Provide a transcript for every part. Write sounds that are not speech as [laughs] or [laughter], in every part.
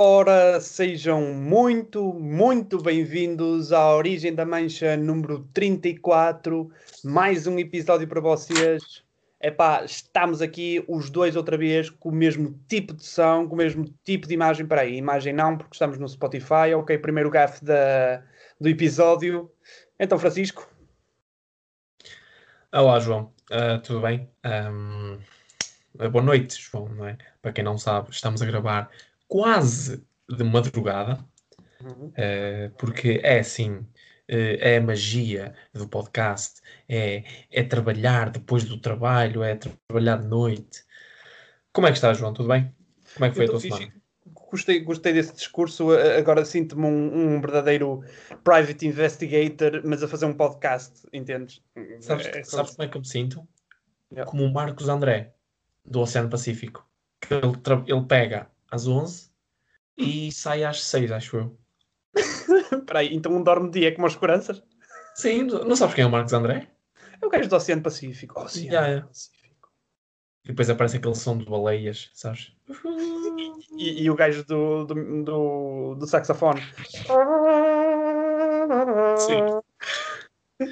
Ora, sejam muito, muito bem-vindos à Origem da Mancha número 34. Mais um episódio para vocês. Epá, estamos aqui os dois outra vez com o mesmo tipo de som, com o mesmo tipo de imagem. Para aí, imagem não, porque estamos no Spotify. Ok, primeiro gafe da, do episódio. Então, Francisco. Olá, João. Uh, tudo bem? Um, boa noite, João, não é? Para quem não sabe, estamos a gravar quase de madrugada, uhum. uh, porque é assim, uh, é a magia do podcast, é, é trabalhar depois do trabalho, é trabalhar de noite. Como é que estás, João? Tudo bem? Como é que foi a tua semana? Gostei, gostei desse discurso. Agora sinto-me um, um, verdadeiro private investigator, mas a fazer um podcast, entendes? Sabes, é, sabes como é que eu me sinto? Yeah. Como o Marcos André, do Oceano Pacífico. Que ele, ele pega às 11 e sai às 6, acho eu. [laughs] Espera aí, então um dorme dia como as seguranças? Sim, não sabes quem é o Marcos André? É o gajo do Oceano Pacífico. Oceano yeah, Pacífico. E depois aparece aquele som de baleias, sabes? E, e, o gajo do, do, do, do saxofone. Sim.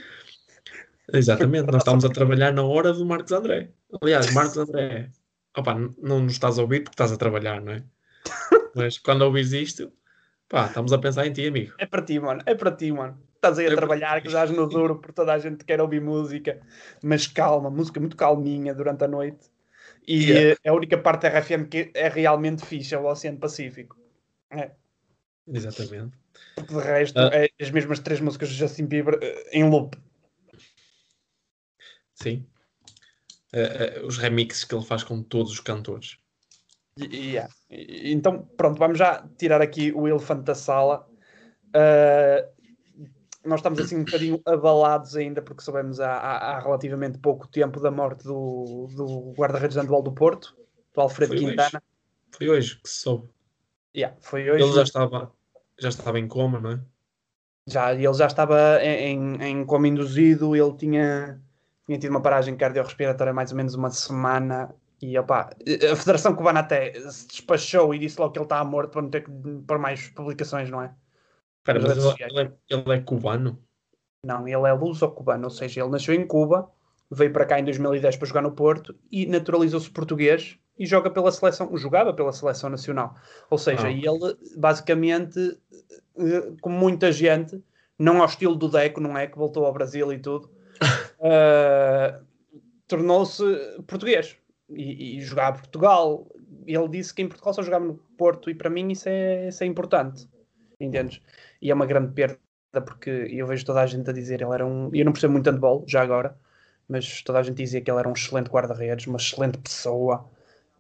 Exatamente, nós estamos a trabalhar na hora do Marcos André. Aliás, Marcos André, opa, não nos estás a ouvir porque estás a trabalhar, não é? [laughs] Mas quando ouvires isto, pá, estamos a pensar em ti, amigo. É para ti, mano. É para ti, mano. Estás aí a é trabalhar, que estás no duro, por toda a gente quer ouvir música, mas calma, música muito calminha durante a noite. E yeah. a única parte da RFM que é realmente fixe é o Oceano Pacífico. É. Exatamente. Porque de resto, uh, é as mesmas três músicas de Justin Bieber eh, em loop. Sim. Uh, uh, os remixes que ele faz com todos os cantores. Yeah. Então, pronto, vamos já tirar aqui o elefante da sala. Uh, nós estamos assim um bocadinho abalados ainda porque soubemos há, há, há relativamente pouco tempo da morte do, do guarda-redes de do Porto, do Alfredo foi Quintana. Hoje. Foi hoje que se soube. Yeah, foi hoje. Ele já estava, já estava em coma, não é? Já, ele já estava em, em coma induzido, ele tinha, tinha tido uma paragem cardiorrespiratória mais ou menos uma semana e opa, a Federação Cubana até se despachou e disse logo que ele estava morto para não ter que pôr mais publicações, não é? Espera, mas ele, ele, é, ele, é, cubano? Não, ele é luso-cubano, ou seja, ele nasceu em Cuba, veio para cá em 2010 para jogar no Porto e naturalizou-se português e joga pela seleção, jogava pela seleção nacional. Ou seja, ah. ele basicamente, eh, como muita gente, não ao estilo do Deco, não é? Que voltou ao Brasil e tudo, uh, tornou-se português e, e jogar a Portugal. Ele disse que em Portugal só jogava no Porto e para mim isso é, isso é importante, entendes? E é uma grande perda porque eu vejo toda a gente a dizer ele era um. Eu não percebo muito handball, já agora, mas toda a gente dizia que ele era um excelente guarda-redes, uma excelente pessoa.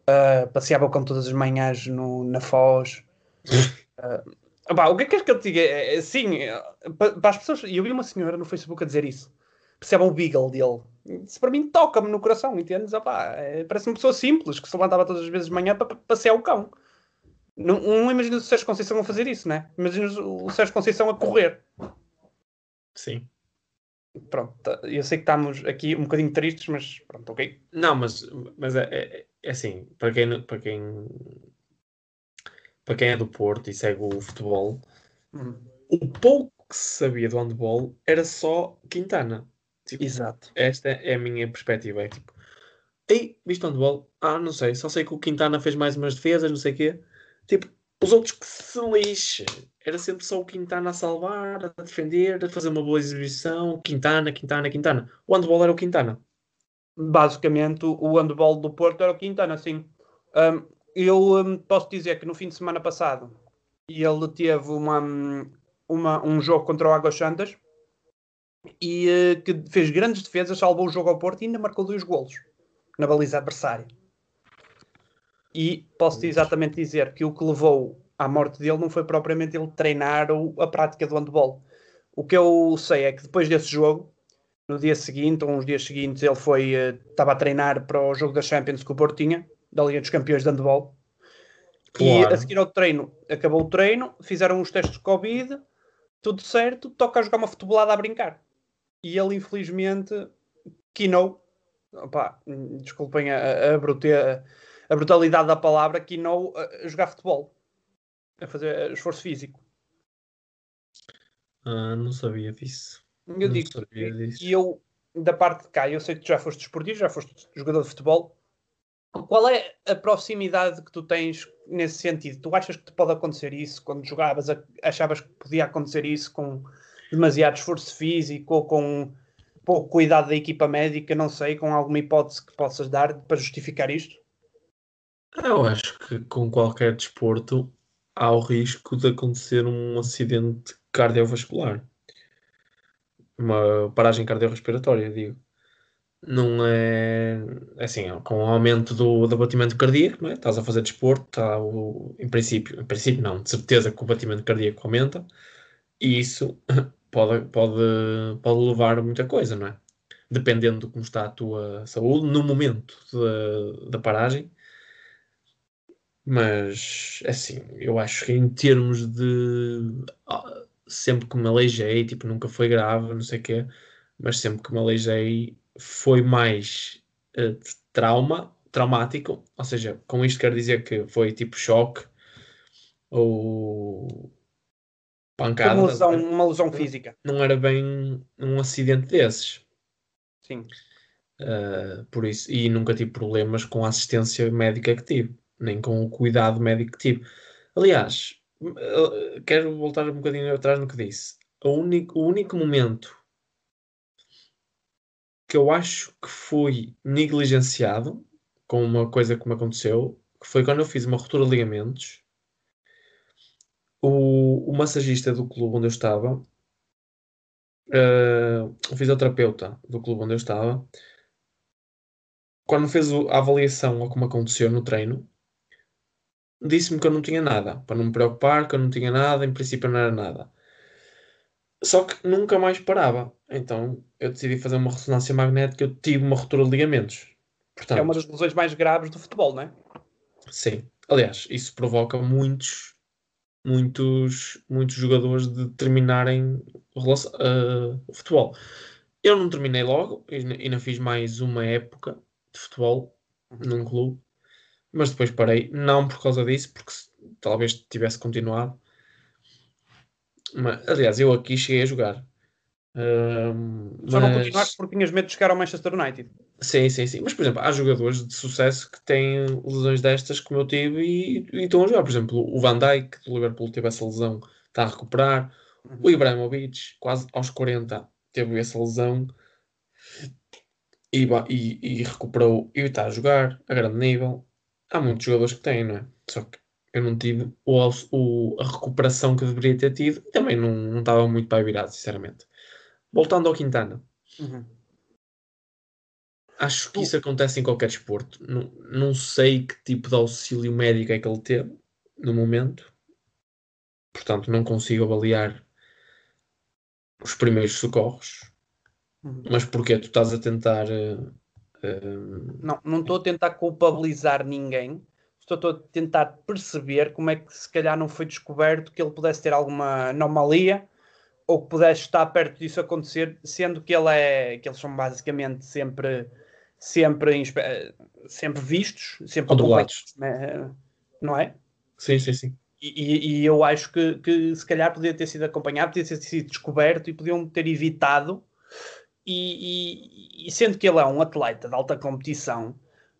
Uh, passeava com todas as manhãs no, na Foz. [laughs] Uh, o que é que queres que eu te diga? É, é, sim, para, para as pessoas. Eu vi uma senhora no Facebook a dizer isso percebam o Beagle dele. Isso para mim toca-me no coração, entendes? é, parece uma pessoa simples que se levantava todas as vezes de manhã para passear o cão. Não, não imagino o Sérgio Conceição a fazer isso, né? Imagino o Sérgio Conceição a correr. Sim. Pronto, tá, eu sei que estamos aqui um bocadinho tristes, mas pronto, ok. Não, mas, mas é, é, é assim, para quem, para quem para quem é do Porto e segue o futebol, uhum. o pouco que se sabia do handball era só Quintana. Tipo, Exato. Esta é a minha perspectiva. É tipo, ei, viste o handball? Ah, não sei, só sei que o Quintana fez mais umas defesas, não sei o quê. Tipo, os outros que se lixe. Era sempre só o Quintana a salvar, a defender, a fazer uma boa exibição. Quintana, Quintana, Quintana. O handball era o Quintana. Basicamente, o handball do Porto era o Quintana, sim. Um, eu um, posso dizer que no fim de semana passado ele teve uma, uma, um jogo contra o Águas Santas e uh, que fez grandes defesas, salvou o jogo ao Porto e ainda marcou dois golos na baliza adversária. E posso exatamente dizer que o que levou à morte dele não foi propriamente ele treinar ou a prática do handball. O que eu sei é que depois desse jogo, no dia seguinte, ou uns dias seguintes, ele foi uh, estava a treinar para o jogo da Champions que o Porto tinha, da Liga dos Campeões de Handball. Claro. E a seguir ao treino, acabou o treino, fizeram os testes de Covid, tudo certo, toca a jogar uma futebolada a brincar e ele infelizmente quinou, opa, desculpem a, a, a, brutalidade da palavra, quinou a jogar futebol. a fazer esforço físico. Ah, não sabia disso. Eu não digo, sabia disso. e eu, da parte de cá, eu sei que tu já foste desportivo, já foste jogador de futebol. Qual é a proximidade que tu tens nesse sentido? Tu achas que te pode acontecer isso quando jogavas? Achavas que podia acontecer isso com demasiado esforço físico ou com pouco cuidado da equipa médica? Não sei, com alguma hipótese que possas dar para justificar isto? Eu acho que com qualquer desporto há o risco de acontecer um acidente cardiovascular. Uma paragem cardiorrespiratória, digo. Não é assim, com o aumento do, do cardíaco, não é? Estás a fazer desporto, está o, em princípio, em princípio não, de certeza que o batimento cardíaco aumenta e isso [laughs] pode, pode, pode levar a muita coisa, não é? Dependendo de como está a tua saúde no momento da, paragem, mas, assim, eu acho que em termos de. ah, sempre que me aleijei, tipo, nunca foi grave, não sei o quê, mas sempre que me aleijei foi mais uh, trauma, traumático, ou seja, com isto quero dizer que foi tipo choque ou pancada. Uma lesão, uma lesão física. Não era bem um acidente desses. Sim. Uh, por isso, e nunca tive problemas com a assistência médica que tive nem com o cuidado médico que tive. Aliás, eh, quero voltar um bocadinho atrás no que disse. O único, o único momento que eu acho que fui negligenciado com uma coisa que me aconteceu, que foi quando eu fiz uma ruptura de ligamentos. O, o massagista do clube onde eu estava, uh, o fisioterapeuta do clube onde eu estava, quando fez a avaliação que me aconteceu no treino, disse-me que eu não tinha nada, para não me preocupar, que eu não tinha nada, em princípio não era nada. Só que nunca mais parava. Então eu decidi fazer uma ressonância magnética, eu tive uma ruptura de ligamentos. Portanto, é uma das lesões mais graves do futebol, não é? Sim. Aliás, isso provoca muitos, muitos, muitos jogadores de terminarem uh, o futebol. Eu não terminei logo, ainda fiz mais uma época de futebol uhum. num clube mas depois parei, não por causa disso, porque talvez tivesse continuado. Mas, aliás, eu aqui cheguei a jogar. Uh, Só mas... não continuaste porque tinhas medo de chegar ao Manchester United. Sim, sim, sim. Mas, por exemplo, há jogadores de sucesso que têm lesões destas, como eu tive, e, e estão a jogar. Por exemplo, o Van Dijk, do Liverpool, teve essa lesão, está a recuperar. Uhum. O Ibrahimovic, quase aos 40, teve essa lesão e, e, e recuperou e está a jogar a grande nível há muitos jogadores que têm, não é? Só que eu não tive o, o, a recuperação que deveria ter tido e também não, não estava muito para virar, sinceramente. Voltando ao Quintana. Uhum. Acho que isso acontece em qualquer desporto. Não, não sei que tipo de auxílio médico é que ele teve no momento. Portanto, não consigo avaliar os primeiros socorros. Uhum. Mas porque tu estás a tentar uh, não, não estou a tentar culpabilizar ninguém. Estou a tentar perceber como é que se calhar não foi descoberto que ele pudesse ter alguma anomalia ou que pudesse estar perto disso acontecer, sendo que ele é que eles são basicamente sempre sempre sempre vistos, sempre controlados, né? não é? Sim, sim, sim. E, e, eu acho que, que se calhar podia ter sido acompanhado, podia ter sido descoberto e podiam ter evitado e, e, e, sendo que ele é um atleta de alta competição,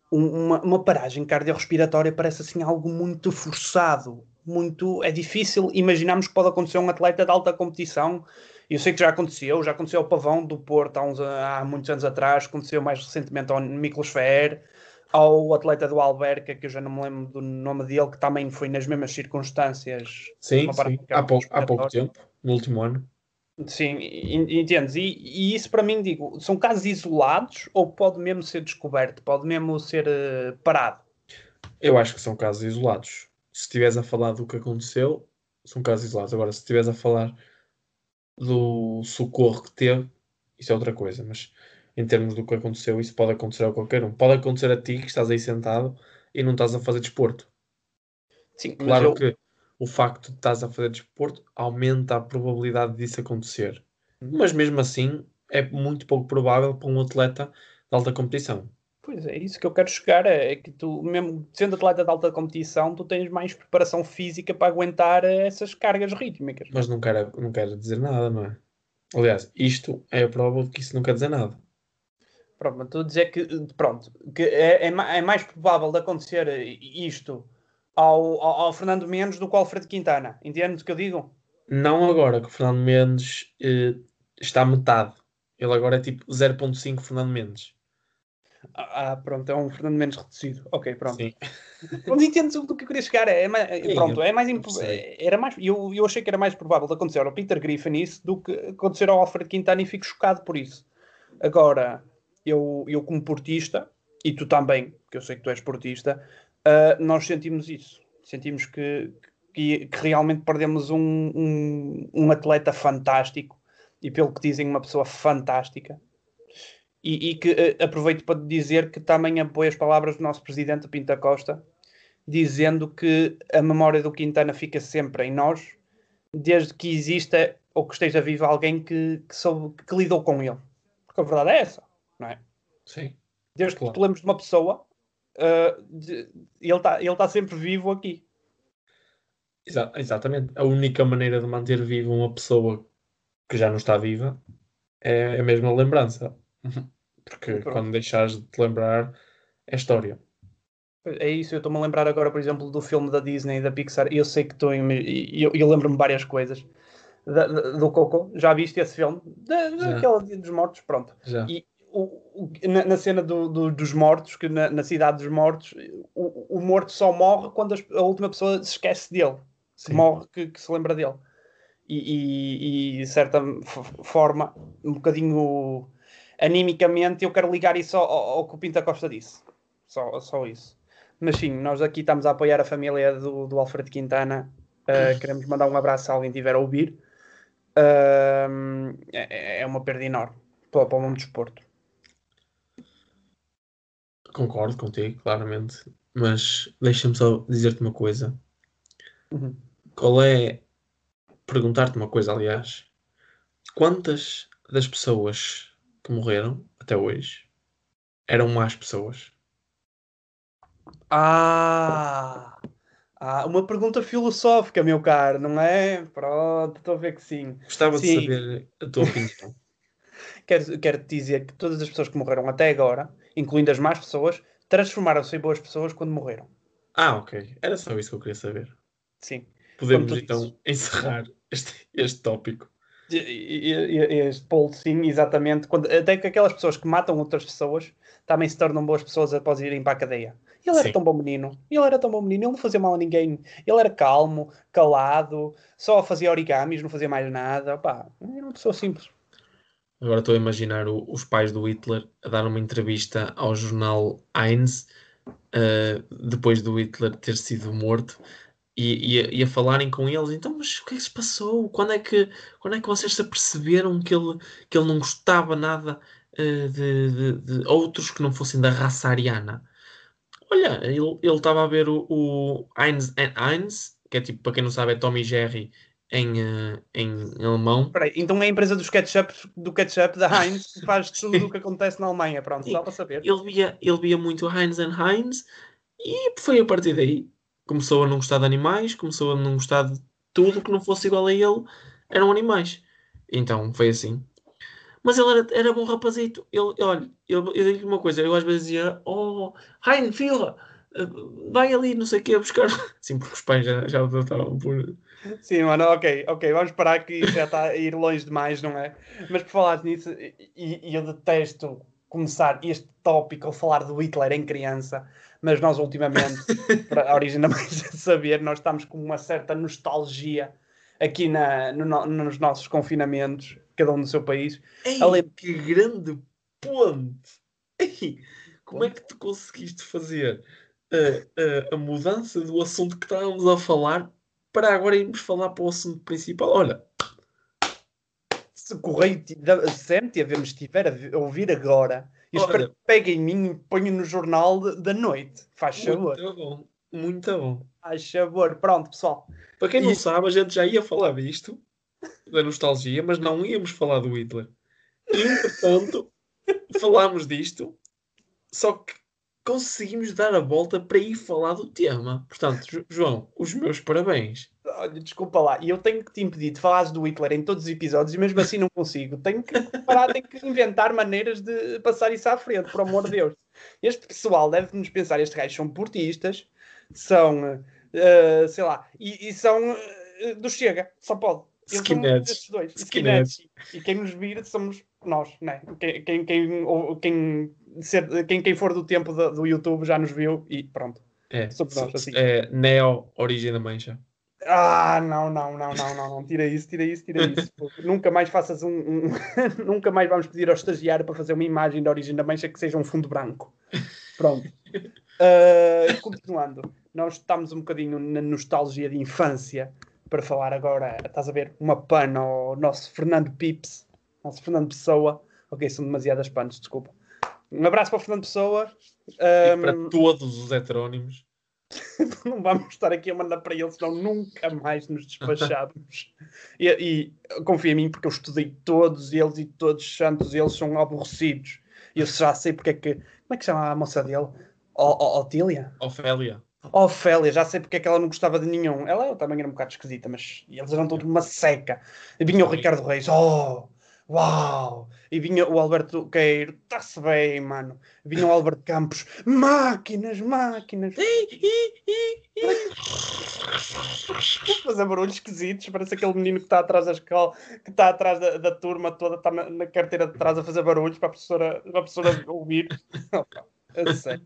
uma, uma paragem cardiorrespiratória parece assim algo muito forçado, muito é difícil imaginarmos que pode acontecer a um atleta de alta competição. Eu sei que já aconteceu, já aconteceu ao Pavão do Porto há, uns, há muitos anos atrás, aconteceu mais recentemente ao Miklos Fer, ao atleta do Alberca, que eu já não me lembro do nome dele, que também foi nas mesmas circunstâncias. Sim, sim. Há, pouco, há pouco tempo, no último ano. Sim, entendes? E, e, isso para mim, digo, são casos isolados ou pode mesmo ser descoberto, pode mesmo ser uh, parado? Eu acho que são casos isolados. Se estiveres a falar do que aconteceu, são casos isolados. Agora, se estiveres a falar do socorro que teve, isso é outra coisa. Mas em termos do que aconteceu, isso pode acontecer a qualquer um. Pode acontecer a ti que estás aí sentado e não estás a fazer desporto. Sim, claro eu... que o facto de estás a fazer desporto aumenta a probabilidade disso acontecer. Mas mesmo assim, é muito pouco provável para um atleta de alta competição. Pois é, isso que eu quero chegar é que tu, mesmo sendo atleta de alta competição, tu tens mais preparação física para aguentar essas cargas rítmicas. Mas não quero, não quero dizer nada, não é? Aliás, isto é a prova de que isso não quer dizer nada. Pronto, mas estou a dizer que, pronto, que é, é, é mais provável de acontecer isto ao, ao, ao, Fernando Mendes do que ao Alfredo Quintana. Entende o que eu digo? Não agora, que o Fernando Mendes eh, está metade. Ele agora é tipo 0.5 Fernando Mendes. Ah, pronto, é um Fernando Mendes reduzido. Ok, pronto. Sim. [laughs] Pronto, entendes do que eu queria chegar. É, mais, Sim, pronto, é mais era mais eu, eu achei que era mais provável de acontecer ao Peter Griffin isso do que acontecer ao Alfred Quintana e fico chocado por isso. Agora, eu, eu como portista, e tu também, que eu sei que tu és portista, uh, nós sentimos isso. Sentimos que, que, que realmente perdemos um, um, um atleta fantástico e, pelo que dizem, uma pessoa fantástica e, e que uh, aproveito para dizer que também apoio as palavras do nosso presidente Pinta Costa, dizendo que a memória do Quintana fica sempre em nós, desde que exista ou que esteja vivo alguém que, que, soube, que lidou com ele. Porque a verdade é essa, não é? Sim. Desde claro. que lembres de uma pessoa, uh, de, ele está ele tá sempre vivo aqui. Exa exatamente. A única maneira de manter viva uma pessoa que já não está viva é a mesma lembrança. [laughs] Porque Pronto. quando deixares de te lembrar, é história. É isso, eu estou-me a lembrar agora, por exemplo, do filme da Disney e da Pixar. Eu sei que estou em. Eu, eu lembro-me várias coisas. Da, da, do Coco, já viste esse filme? Da, daquela Dia dos Mortos, pronto. Já. E o, o, na, na, cena do, do, dos mortos, que na, na, cidade dos mortos, o, o morto só morre quando a, última pessoa se esquece dele. Se morre que, que, se lembra dele. E, e, e de certa forma, um bocadinho animicamente eu quero ligar isso ao, ao que o Pinta Costa disse. Só, só isso. Mas sim, nós aqui estamos a apoiar a família do, do Alfredo Quintana. Uh, queremos mandar um abraço se alguém tiver a ouvir. Uh, é, é, uma perda enorme para, para o mundo do desporto. Concordo contigo, claramente. Mas deixa-me só dizer-te uma coisa. Uhum. Qual é. Perguntar-te uma coisa, aliás. Quantas das pessoas que morreram até hoje eram más pessoas. Ah! ah uma pergunta filosófica, meu caro, não é? Pronto, estou a ver que sim. Gostava sim. de saber a tua opinião. [laughs] quero, quero te dizer que todas as pessoas que morreram até agora, incluindo as más pessoas, transformaram-se em boas pessoas quando morreram. Ah, ok. Era só isso que eu queria saber. Sim. Podemos então dizes. encerrar este, este tópico este Paul, sim, exatamente. Quando, até que aquelas pessoas que matam outras pessoas também se tornam boas pessoas após irem para a cadeia. Ele era sim. tão bom menino. Ele era tão bom menino. Ele não fazia mal a ninguém. Ele era calmo, calado, só fazia origamis, não fazia mais nada. Opa, era uma pessoa simples. Agora estou a imaginar o, os pais do Hitler a dar uma entrevista ao jornal Heinz uh, depois do Hitler ter sido morto e, e, e, a falarem com eles, então, mas o que é que se passou? Quando é que, quando é que vocês se aperceberam que ele, que ele não gostava nada uh, de, de, de, outros que não fossem da raça ariana? Olha, ele estava a ver o, o Heinz Heinz, que é tipo, para quem não sabe, é Tommy Jerry em, uh, em alemão. Peraí, então é a empresa dos ketchup, do ketchup da [laughs] Heinz que faz tudo o que acontece na Alemanha, pronto, só para saber. Ele via, ele via muito Heinz and Heinz e foi a partir daí começou a não gostar de animais, começou a não gostar de tudo que não fosse igual a ele, eram animais. Então foi assim. Mas ele era, era bom rapazito. Ele, olha, eu, eu digo uma coisa, eu às vezes dizia, oh, Hein, filha, vai ali, não sei o que, buscar. [laughs] Sim, porque os pais já, já estavam por. Sim, mano, ok, ok, vamos parar que já está a ir longe demais, não é? Mas por falar nisso, e, e eu detesto começar este tópico a falar do Hitler em criança, mas nós ultimamente, [laughs] para a origem da mais saber, nós estamos com uma certa nostalgia aqui na, no, nos nossos confinamentos, cada um no seu país. Ei, Além... que grande ponte! Ei, como é que tu conseguiste fazer a, a, a mudança do assunto que estávamos a falar para agora irmos falar para o assunto principal? Olha, se o correio sente a ver, me estiver a ouvir agora, eu Olha, espero que pegue em mim e ponha no jornal da noite. Faz favor. Muito bom, muito bom. Faz favor. Pronto, pessoal. Para quem não sabe, a gente já ia falar disto, da nostalgia, mas não íamos falar do Hitler. E, entretanto, [laughs] falámos disto Só que conseguimos dar a volta para ir falar do tema. Portanto, João, os meus parabéns. Olha, desculpa lá, e eu tenho que te impedir de falares do Hitler em todos os episódios e mesmo assim não consigo. Tenho que parar, tenho que inventar maneiras de passar isso à frente, por amor de Deus. Este pessoal deve-nos pensar, estes gajos são portistas, são, uh, sei lá, e, e são uh, do Chega, só pode. Skinheads. Dois. Skinheads. E quem nos vira somos nós, né? Quem, quem, quem, quem, ser, quem, quem for do tempo do, do YouTube já nos viu e pronto. É, nós, assim. É, Neo, Origem da Mancha. Ah, não, não, não, não, não, não. Tira isso, tira isso, tira isso. [laughs] nunca mais faças um. um... [laughs] nunca mais vamos pedir ao estagiário para fazer uma imagem da origem da mancha que seja um fundo branco. Pronto. Uh, continuando, nós estamos um bocadinho na nostalgia de infância para falar agora, estás a ver, uma pana ao nosso Fernando Pips, nosso Fernando Pessoa. Ok, são demasiadas panas, desculpa. Um abraço para o Fernando Pessoa. Um... para todos os heterónimos. [laughs] não vamos estar aqui a mandar para ele, senão nunca mais nos despachávamos. [laughs] e, e confia em mim, porque eu estudei todos eles e todos os santos eles são aborrecidos. E eu já sei porque é que. Como é que chama a moça dele? O, Otília? Ofélia. Ofélia, já sei porque é que ela não gostava de nenhum. Ela também era um bocado esquisita, mas eles eram todos uma seca. E vinha o Ricardo Reis, oh, uau! E vinha o Alberto Queiro, está-se bem, mano. Vinha o Alberto Campos, máquinas, máquinas. Fazer barulhos esquisitos, parece aquele menino que está atrás da escola, que está atrás da, da turma toda, está na, na, carteira de trás a fazer barulhos para a professora, para a professora ouvir. [laughs] a sério.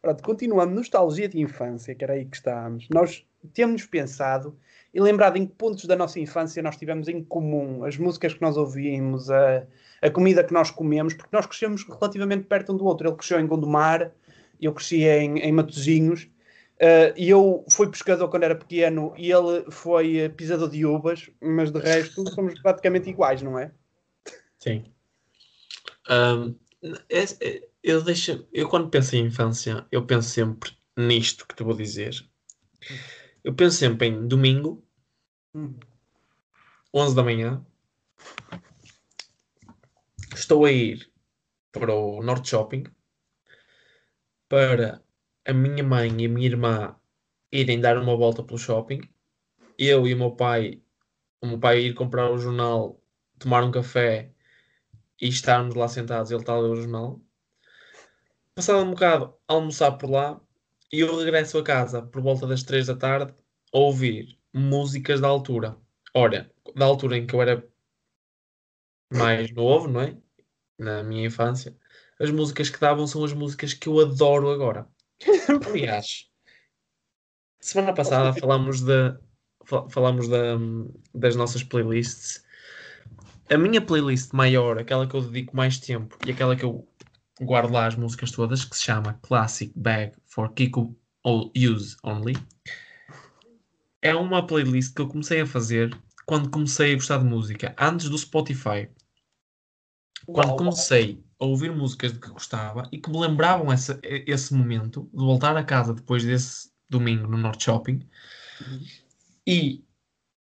Pronto, continuando, nostalgia de infância, que era aí que estávamos. Nós temos pensado e lembrado em que pontos da nossa infância nós tivemos em comum, as músicas que nós ouvimos, a, a comida que nós comemos, porque nós crescemos relativamente perto um do outro. Ele cresceu em Gondomar, eu cresci em, em Matozinhos, uh, e eu fui pescador quando era pequeno e ele foi pisador de uvas, mas de resto somos praticamente iguais, não é? Sim. Um, é, é, eu, deixo, eu quando penso em infância, eu penso sempre nisto que te vou dizer. Eu penso sempre em domingo, hum. 11 da manhã. Estou a ir para o Norte Shopping para a minha mãe e a minha irmã irem dar uma volta pelo shopping. Eu e o meu pai, o meu pai ir comprar o jornal, tomar um café e estarmos lá sentados, ele está a ler o jornal. Passado um bocado, almoçar por lá e eu regresso a casa por volta das 3 da tarde a ouvir músicas da altura. Ora, da altura em que eu era mais novo, não é? Na minha infância, as músicas que davam são as músicas que eu adoro agora. [laughs] Aliás, semana passada falámos, de, falámos da, das nossas playlists. A minha playlist maior, aquela que eu dedico mais tempo e aquela que eu guardo lá as músicas todas, que se chama Classic Bag for Kiko Use Only. É uma playlist que eu comecei a fazer quando comecei a gostar de música, antes do Spotify. Quando comecei a ouvir músicas de que gostava e que me lembravam esse, esse momento de voltar a casa depois desse domingo no Norte Shopping. E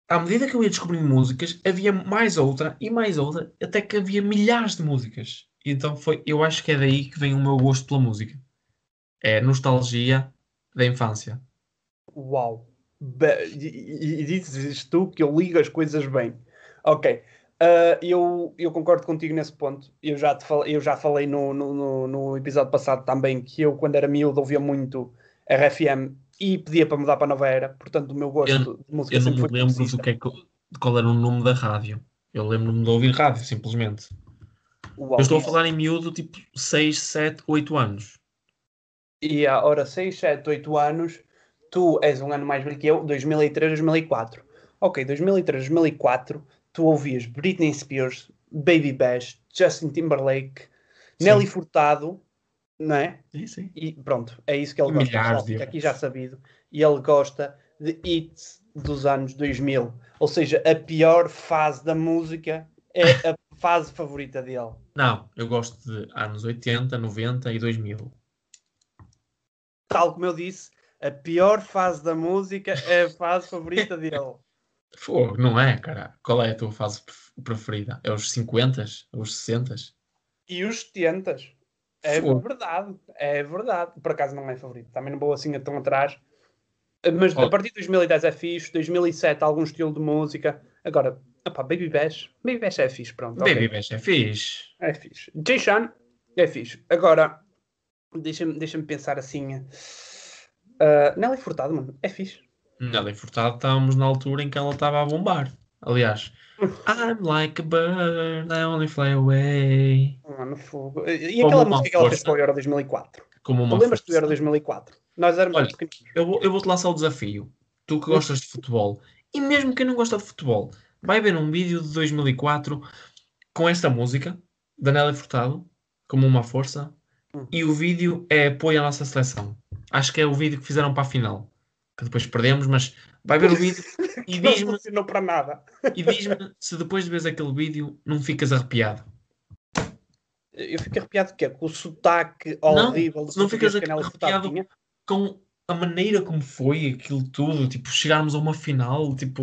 à medida que eu ia descobrindo músicas, havia mais outra e mais outra, até que havia milhares de músicas. Então foi, eu acho que é daí que vem o meu gosto pela música. É nostalgia da infância. Uau! E, e dizes tu que eu ligo as coisas bem. Ok. Uh, eu, eu concordo contigo nesse ponto. Eu já, te falei, eu já falei no, no, no, episódio passado também que eu, quando era miúdo, ouvia muito RFM e pedia para mudar para a nova era. Portanto, o meu gosto eu, de música eu sempre não me lembro do que é que, de qual era o nome da rádio. Eu lembro-me de ouvir rádio, simplesmente. Uau, eu estou a falar em miúdo, tipo 6, 7, 8 anos. E a hora 6, 7, 8 anos, tu és um ano mais velho que eu, 2003, 2004. Ok, 2003, 2004, tu ouvias Britney Spears, Baby Bash, Justin Timberlake, sim. Nelly Furtado, não é? Sim, sim. E pronto, é isso que ele gosta. Pessoal, aqui já sabido. E ele gosta de hits dos anos 2000. Ou seja, a pior fase da música é a [laughs] fase favorita dele? Não, eu gosto de anos 80, 90 e 2000. Tal como eu disse, a pior fase da música é a fase favorita dele. [laughs] Fogo, não é, cara? Qual é a tua fase preferida? É os 50? Os 60? E os 70? É verdade, é verdade. Por acaso não é favorito. Também não vou assim tão atrás. Mas oh. a partir de 2010 é fixe, 2007 algum estilo de música. Agora, opa, Baby Bash, Baby Bash é fixe, pronto. Baby okay. Bash é fixe. É fixe. Jay é fixe. Agora, deixa-me deixa pensar assim. Uh, Nelly Furtado, mano, é fixe. Nelly Furtado estávamos na altura em que ela estava a bombar. Aliás, [laughs] I'm like a bird, I only fly away. Mano, fogo. E aquela música que ela fez para o Euro 2004? Como uma lembras do Euro 2004? Nós éramos Olha, eu, vou, eu vou-te lançar o desafio. Tu que gostas de futebol, e mesmo quem não gosta de futebol, vai ver um vídeo de 2004 com esta música, da Nelly Furtado, como uma força, hum. e o vídeo é apoio à nossa seleção. Acho que é o vídeo que fizeram para a final, que depois perdemos, mas vai ver o [laughs] vídeo e diz-me. Não para nada. E diz-me se depois de ver aquele vídeo não ficas arrepiado. Eu fico arrepiado que é com o sotaque horrível não, não ficas arrepiado com a maneira como foi aquilo tudo, tipo, chegarmos a uma final, tipo,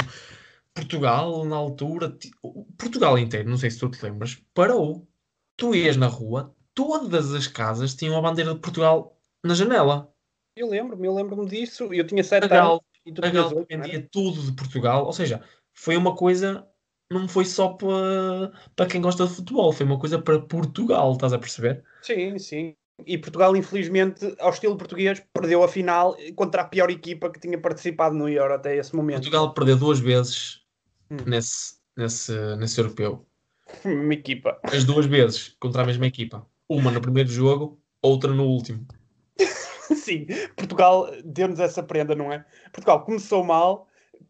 Portugal na altura, tipo, Portugal inteiro, não sei se tu te lembras, parou. Tu ias na rua, todas as casas tinham a bandeira de Portugal na janela. Eu lembro-me, eu lembro-me disso. Eu tinha sete anos. E tu a Gal vendia tudo de Portugal. Ou seja, foi uma coisa, não foi só para, para quem gosta de futebol, foi uma coisa para Portugal, estás a perceber? Sim, sim. E Portugal, infelizmente, ao estilo português, perdeu a final contra a pior equipa que tinha participado no Euro até esse momento. Portugal perdeu duas vezes hum. nesse, nesse, nesse europeu. [laughs] Uma equipa. As duas vezes contra a mesma equipa. Uma no primeiro jogo, outra no último. Sim, Portugal deu-nos essa prenda, não é? Portugal começou mal,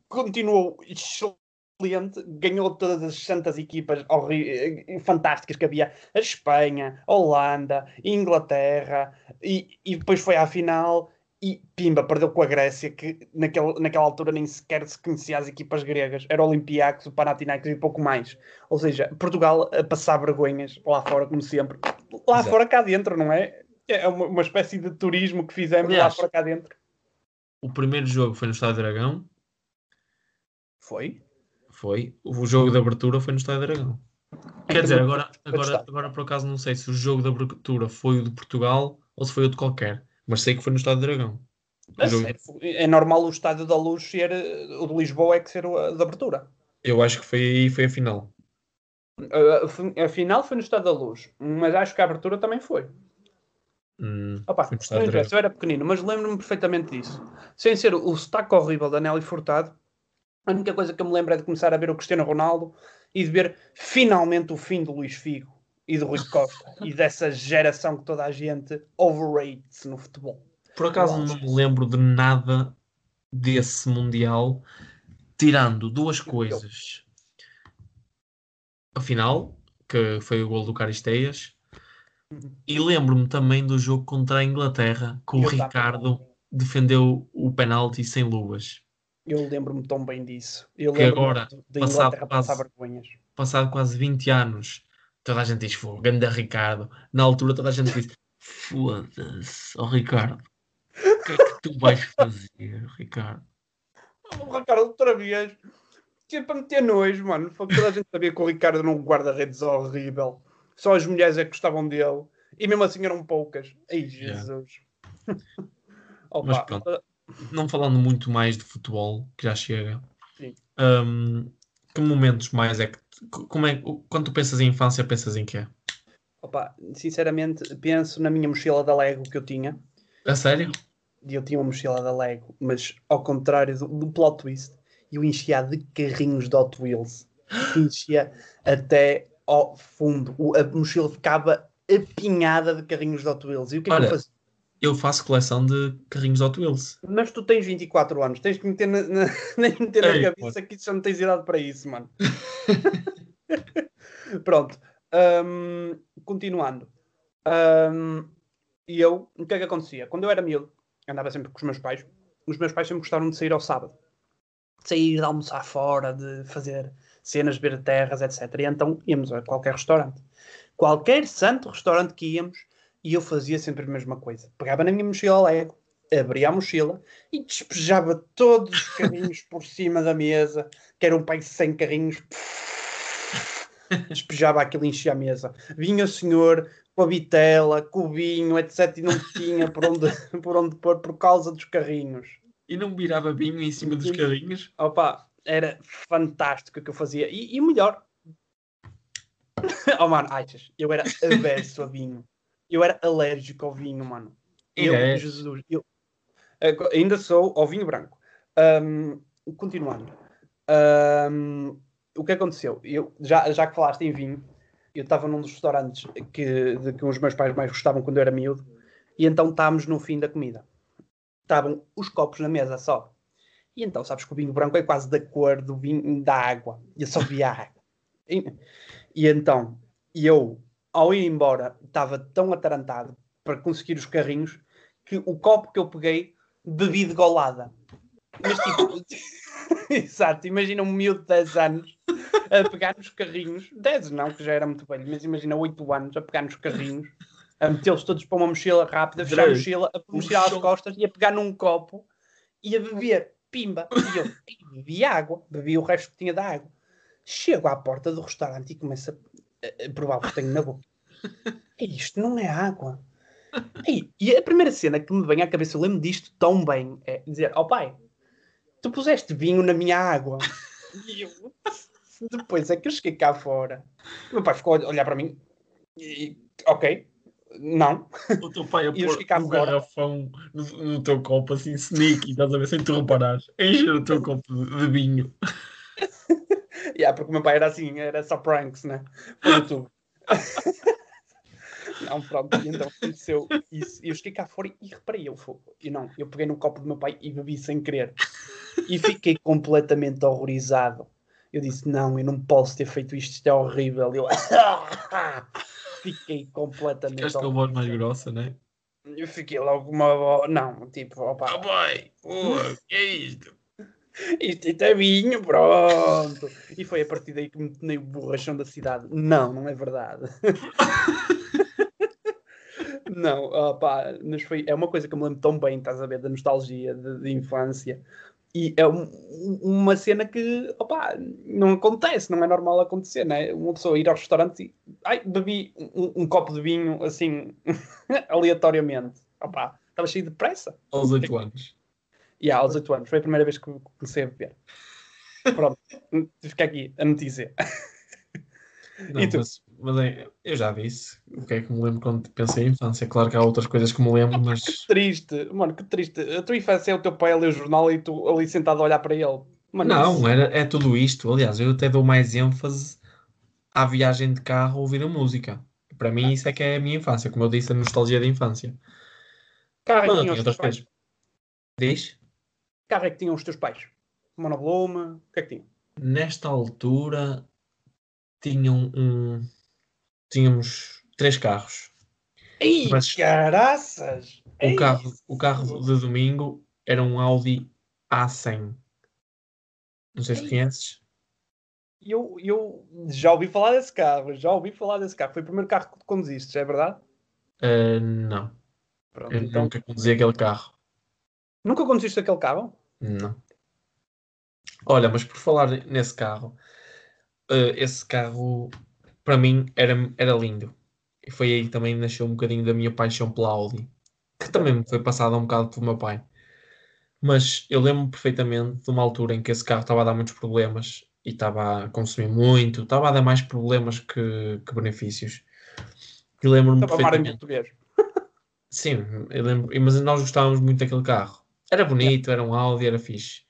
continuou excelente, ganhou todas as santas equipas eh, fantásticas que havia, a Espanha, a Holanda, a Inglaterra, e, e depois foi à final e pimba, perdeu com a Grécia, que naquela, naquela altura nem sequer se conhecia as equipas gregas, era o Olympiacos, o Panathinaikos e pouco mais. Ou seja, Portugal a passar vergonhas lá fora, como sempre. Lá Exato. fora, cá dentro, não é? É uma, uma espécie de turismo que fizemos Aliás, lá fora, cá dentro. O primeiro jogo foi no Estádio Dragão. Foi? Foi. O jogo de abertura foi no Estádio Dragão. Quer dizer, agora, agora, agora por acaso não sei se o jogo de abertura foi o de Portugal ou se foi o de qualquer. Mas sei que foi no Estádio Dragão. Jogo... É normal o Estádio da Luz ser. O de Lisboa é que ser o de abertura. Eu acho que foi aí foi a final. A, a final foi no Estádio da Luz, mas acho que a abertura também foi. Hum, Opa, não eu era pequenino, mas lembro-me perfeitamente disso. Sem ser o sotaque horrível da Nelly Furtado, a única coisa que eu me lembro é de começar a ver o Cristiano Ronaldo e de ver finalmente o fim do Luís Figo e do Rui Costa [laughs] e dessa geração que toda a gente overrates no futebol. Por acaso não me lembro de nada desse Mundial, tirando duas coisas. A final, que foi o gol do Caristeias. E lembro-me também do jogo contra a Inglaterra, que o Ricardo defendeu o penalti sem luvas. Eu lembro-me tão bem disso. Eu que agora, passado quase, passado quase 20 anos, toda a gente diz fogo, ganda Ricardo. Na altura toda a gente diz foda-se, oh Ricardo, o que é que tu vais fazer, Ricardo? Oh, Ricardo, outra vez, tinha para meter nojo, mano. Toda a gente sabia que o Ricardo era um guarda-redes horrível. Só as mulheres é que gostavam dele. E mesmo assim eram poucas. Ai, Jesus. [laughs] Yeah. Mas pronto, não falando muito mais de futebol, que já chega. Um, que momentos mais é que como é, quando tu pensas em infância, pensas em quê? Opa, sinceramente, penso na minha mochila da Lego que eu tinha. A sério? E eu tinha uma mochila da Lego, mas ao contrário do, do plot twist, eu enchia de carrinhos de Hot Wheels. [gasps] Enchia até ao fundo. O, a mochila ficava apinhada de carrinhos de Hot Wheels. E o que é Olha, que eu fazia? Eu faço coleção de carrinhos de Hot Wheels. Mas tu tens 24 anos, tens que meter na, na, [laughs] meter na Ei, cabeça pode. que já não tens idade para isso, mano. [laughs] [laughs] Pronto. Um, continuando. Um, e eu, o que é que acontecia? Quando eu era miúdo, andava sempre com os meus pais. Os meus pais sempre gostaram de sair ao sábado. De sair, de almoçar fora, de fazer cenas, beber terras, etc. E então íamos a qualquer restaurante. Qualquer santo restaurante que íamos, e eu fazia sempre a mesma coisa. Pegava na minha mochila Lego, abria a mochila e despejava todos os carrinhos por cima da mesa, que eram um pai 100 carrinhos. despejava aquilo e enchia a mesa. Vinha o senhor com a vitela, com o vinho, etc. E não tinha por onde, por onde pôr por causa dos carrinhos. E não virava vinho em cima dos carrinhos? Opa, era fantástico o que eu fazia. E, e o melhor. [laughs] oh, mano, achas? Eu era averso a vinho. Eu era alérgico ao vinho, mano. Eu, é. Jesus, eu ainda sou ao vinho branco. Um, continuando. Um, o que aconteceu? Eu, já, já que falaste em vinho, eu estava num dos restaurantes que, de que os meus pais mais gostavam quando eu era miúdo, e então estávamos no fim da comida. Estavam os copos na mesa só. E então, sabes que o vinho branco é quase da cor do vinho da água. E eu só via água. E, e então, eu, ao ir embora, estava tão atarantado para conseguir os carrinhos que o copo que eu peguei bebi de golada. Mas tipo, [laughs] exato, imagina um miúdo de 10 anos a pegar nos carrinhos, 10 não, que já era muito velho, mas imagina 8 anos a pegar nos carrinhos, a metê-los todos para uma mochila rápida, a fechar a mochila, a mochila às costas e a pegar num copo e a beber, pimba. E eu bebi água, bebi o resto que tinha da água. Chego à porta do restaurante e começo a, a provar o que tenho na boca. [laughs] Isto não é água. E, e a primeira cena que me vem à cabeça, eu lembro disto tão bem, é dizer: Ó oh, pai, tu puseste vinho na minha água. [laughs] E eu, depois é que eu cheguei cá fora. O meu pai ficou a olhar para mim e, ok, não. O teu pai a [laughs] pôr um garrafão no, no, teu copo assim, sneaky, estás a ver, sem tu reparares. Encher o teu copo de, vinho. [laughs] yeah, porque o meu pai era assim, era só pranks, né? YouTube. [laughs] Não, pronto, e então aconteceu isso. E eu cheguei cá fora e reparei, eu, e não, eu peguei no copo do meu pai e bebi sem querer. E fiquei completamente horrorizado. Eu disse, não, eu não posso ter feito isto, isto é horrível. Eu fiquei completamente Ficaste com a voz mais grossa, né? Eu fiquei logo uma voz, não, tipo, opa. Oh boy, oh, que é isto? Isto, isto é vinho, pronto. E foi a partir daí que me tornei o borrachão da cidade. Não, não é verdade. [laughs] Não, opá, mas foi, é uma coisa que eu me lembro tão bem, estás a ver, da nostalgia de, de infância. E é um, uma cena que, opá, não acontece, não é normal acontecer, né? Uma pessoa ir ao restaurante e, ai, bebi um, um copo de vinho, assim, [laughs] aleatoriamente. Opá, estava cheio de pressa. Aos 8 anos. E yeah, aos 8 anos. Foi a primeira vez que comecei a beber. Pronto, fica aqui a notícia. Não, e tu? Mas, mas é, eu já disse o que é que me lembro quando pensei em infância. Claro que há outras coisas que me lembro, [laughs] mas. Que triste, mano, que triste. A tua infância é o teu pai a ler o jornal e tu ali sentado a olhar para ele. Mano, não, isso... era, é tudo isto. Aliás, eu até dou mais ênfase à viagem de carro ouvir a música. Para mim, isso é que é a minha infância, como eu disse, a nostalgia da infância. Carro é que tinham os teus pais? Diz? Carro é que tinham os teus pais? Monoblume, o que é que tinham? Nesta altura, tinham um. Tínhamos três carros. Ih, mas caraças! O carro, o carro de domingo era um Audi A100. Não sei se conheces. Eu, eu já ouvi falar desse carro, já ouvi falar desse carro. Foi o primeiro carro que conduziste, é verdade? Uh, não. Pronto, eu então... nunca conduzi aquele carro. Nunca conduziste aquele carro? Não. Olha, mas por falar nesse carro, uh, esse carro para mim era, era lindo. E foi aí que também nasceu um bocadinho da minha paixão pela Audi, que também me foi passada um bocado pelo meu pai. Mas eu lembro perfeitamente de uma altura em que esse carro estava a dar muitos problemas e estava a consumir muito, estava a dar mais problemas que, que benefícios. E lembro-me perfeitamente. [laughs] Sim, eu lembro, mas nós gostávamos muito daquele carro. Era bonito, era um Audi, era fixe.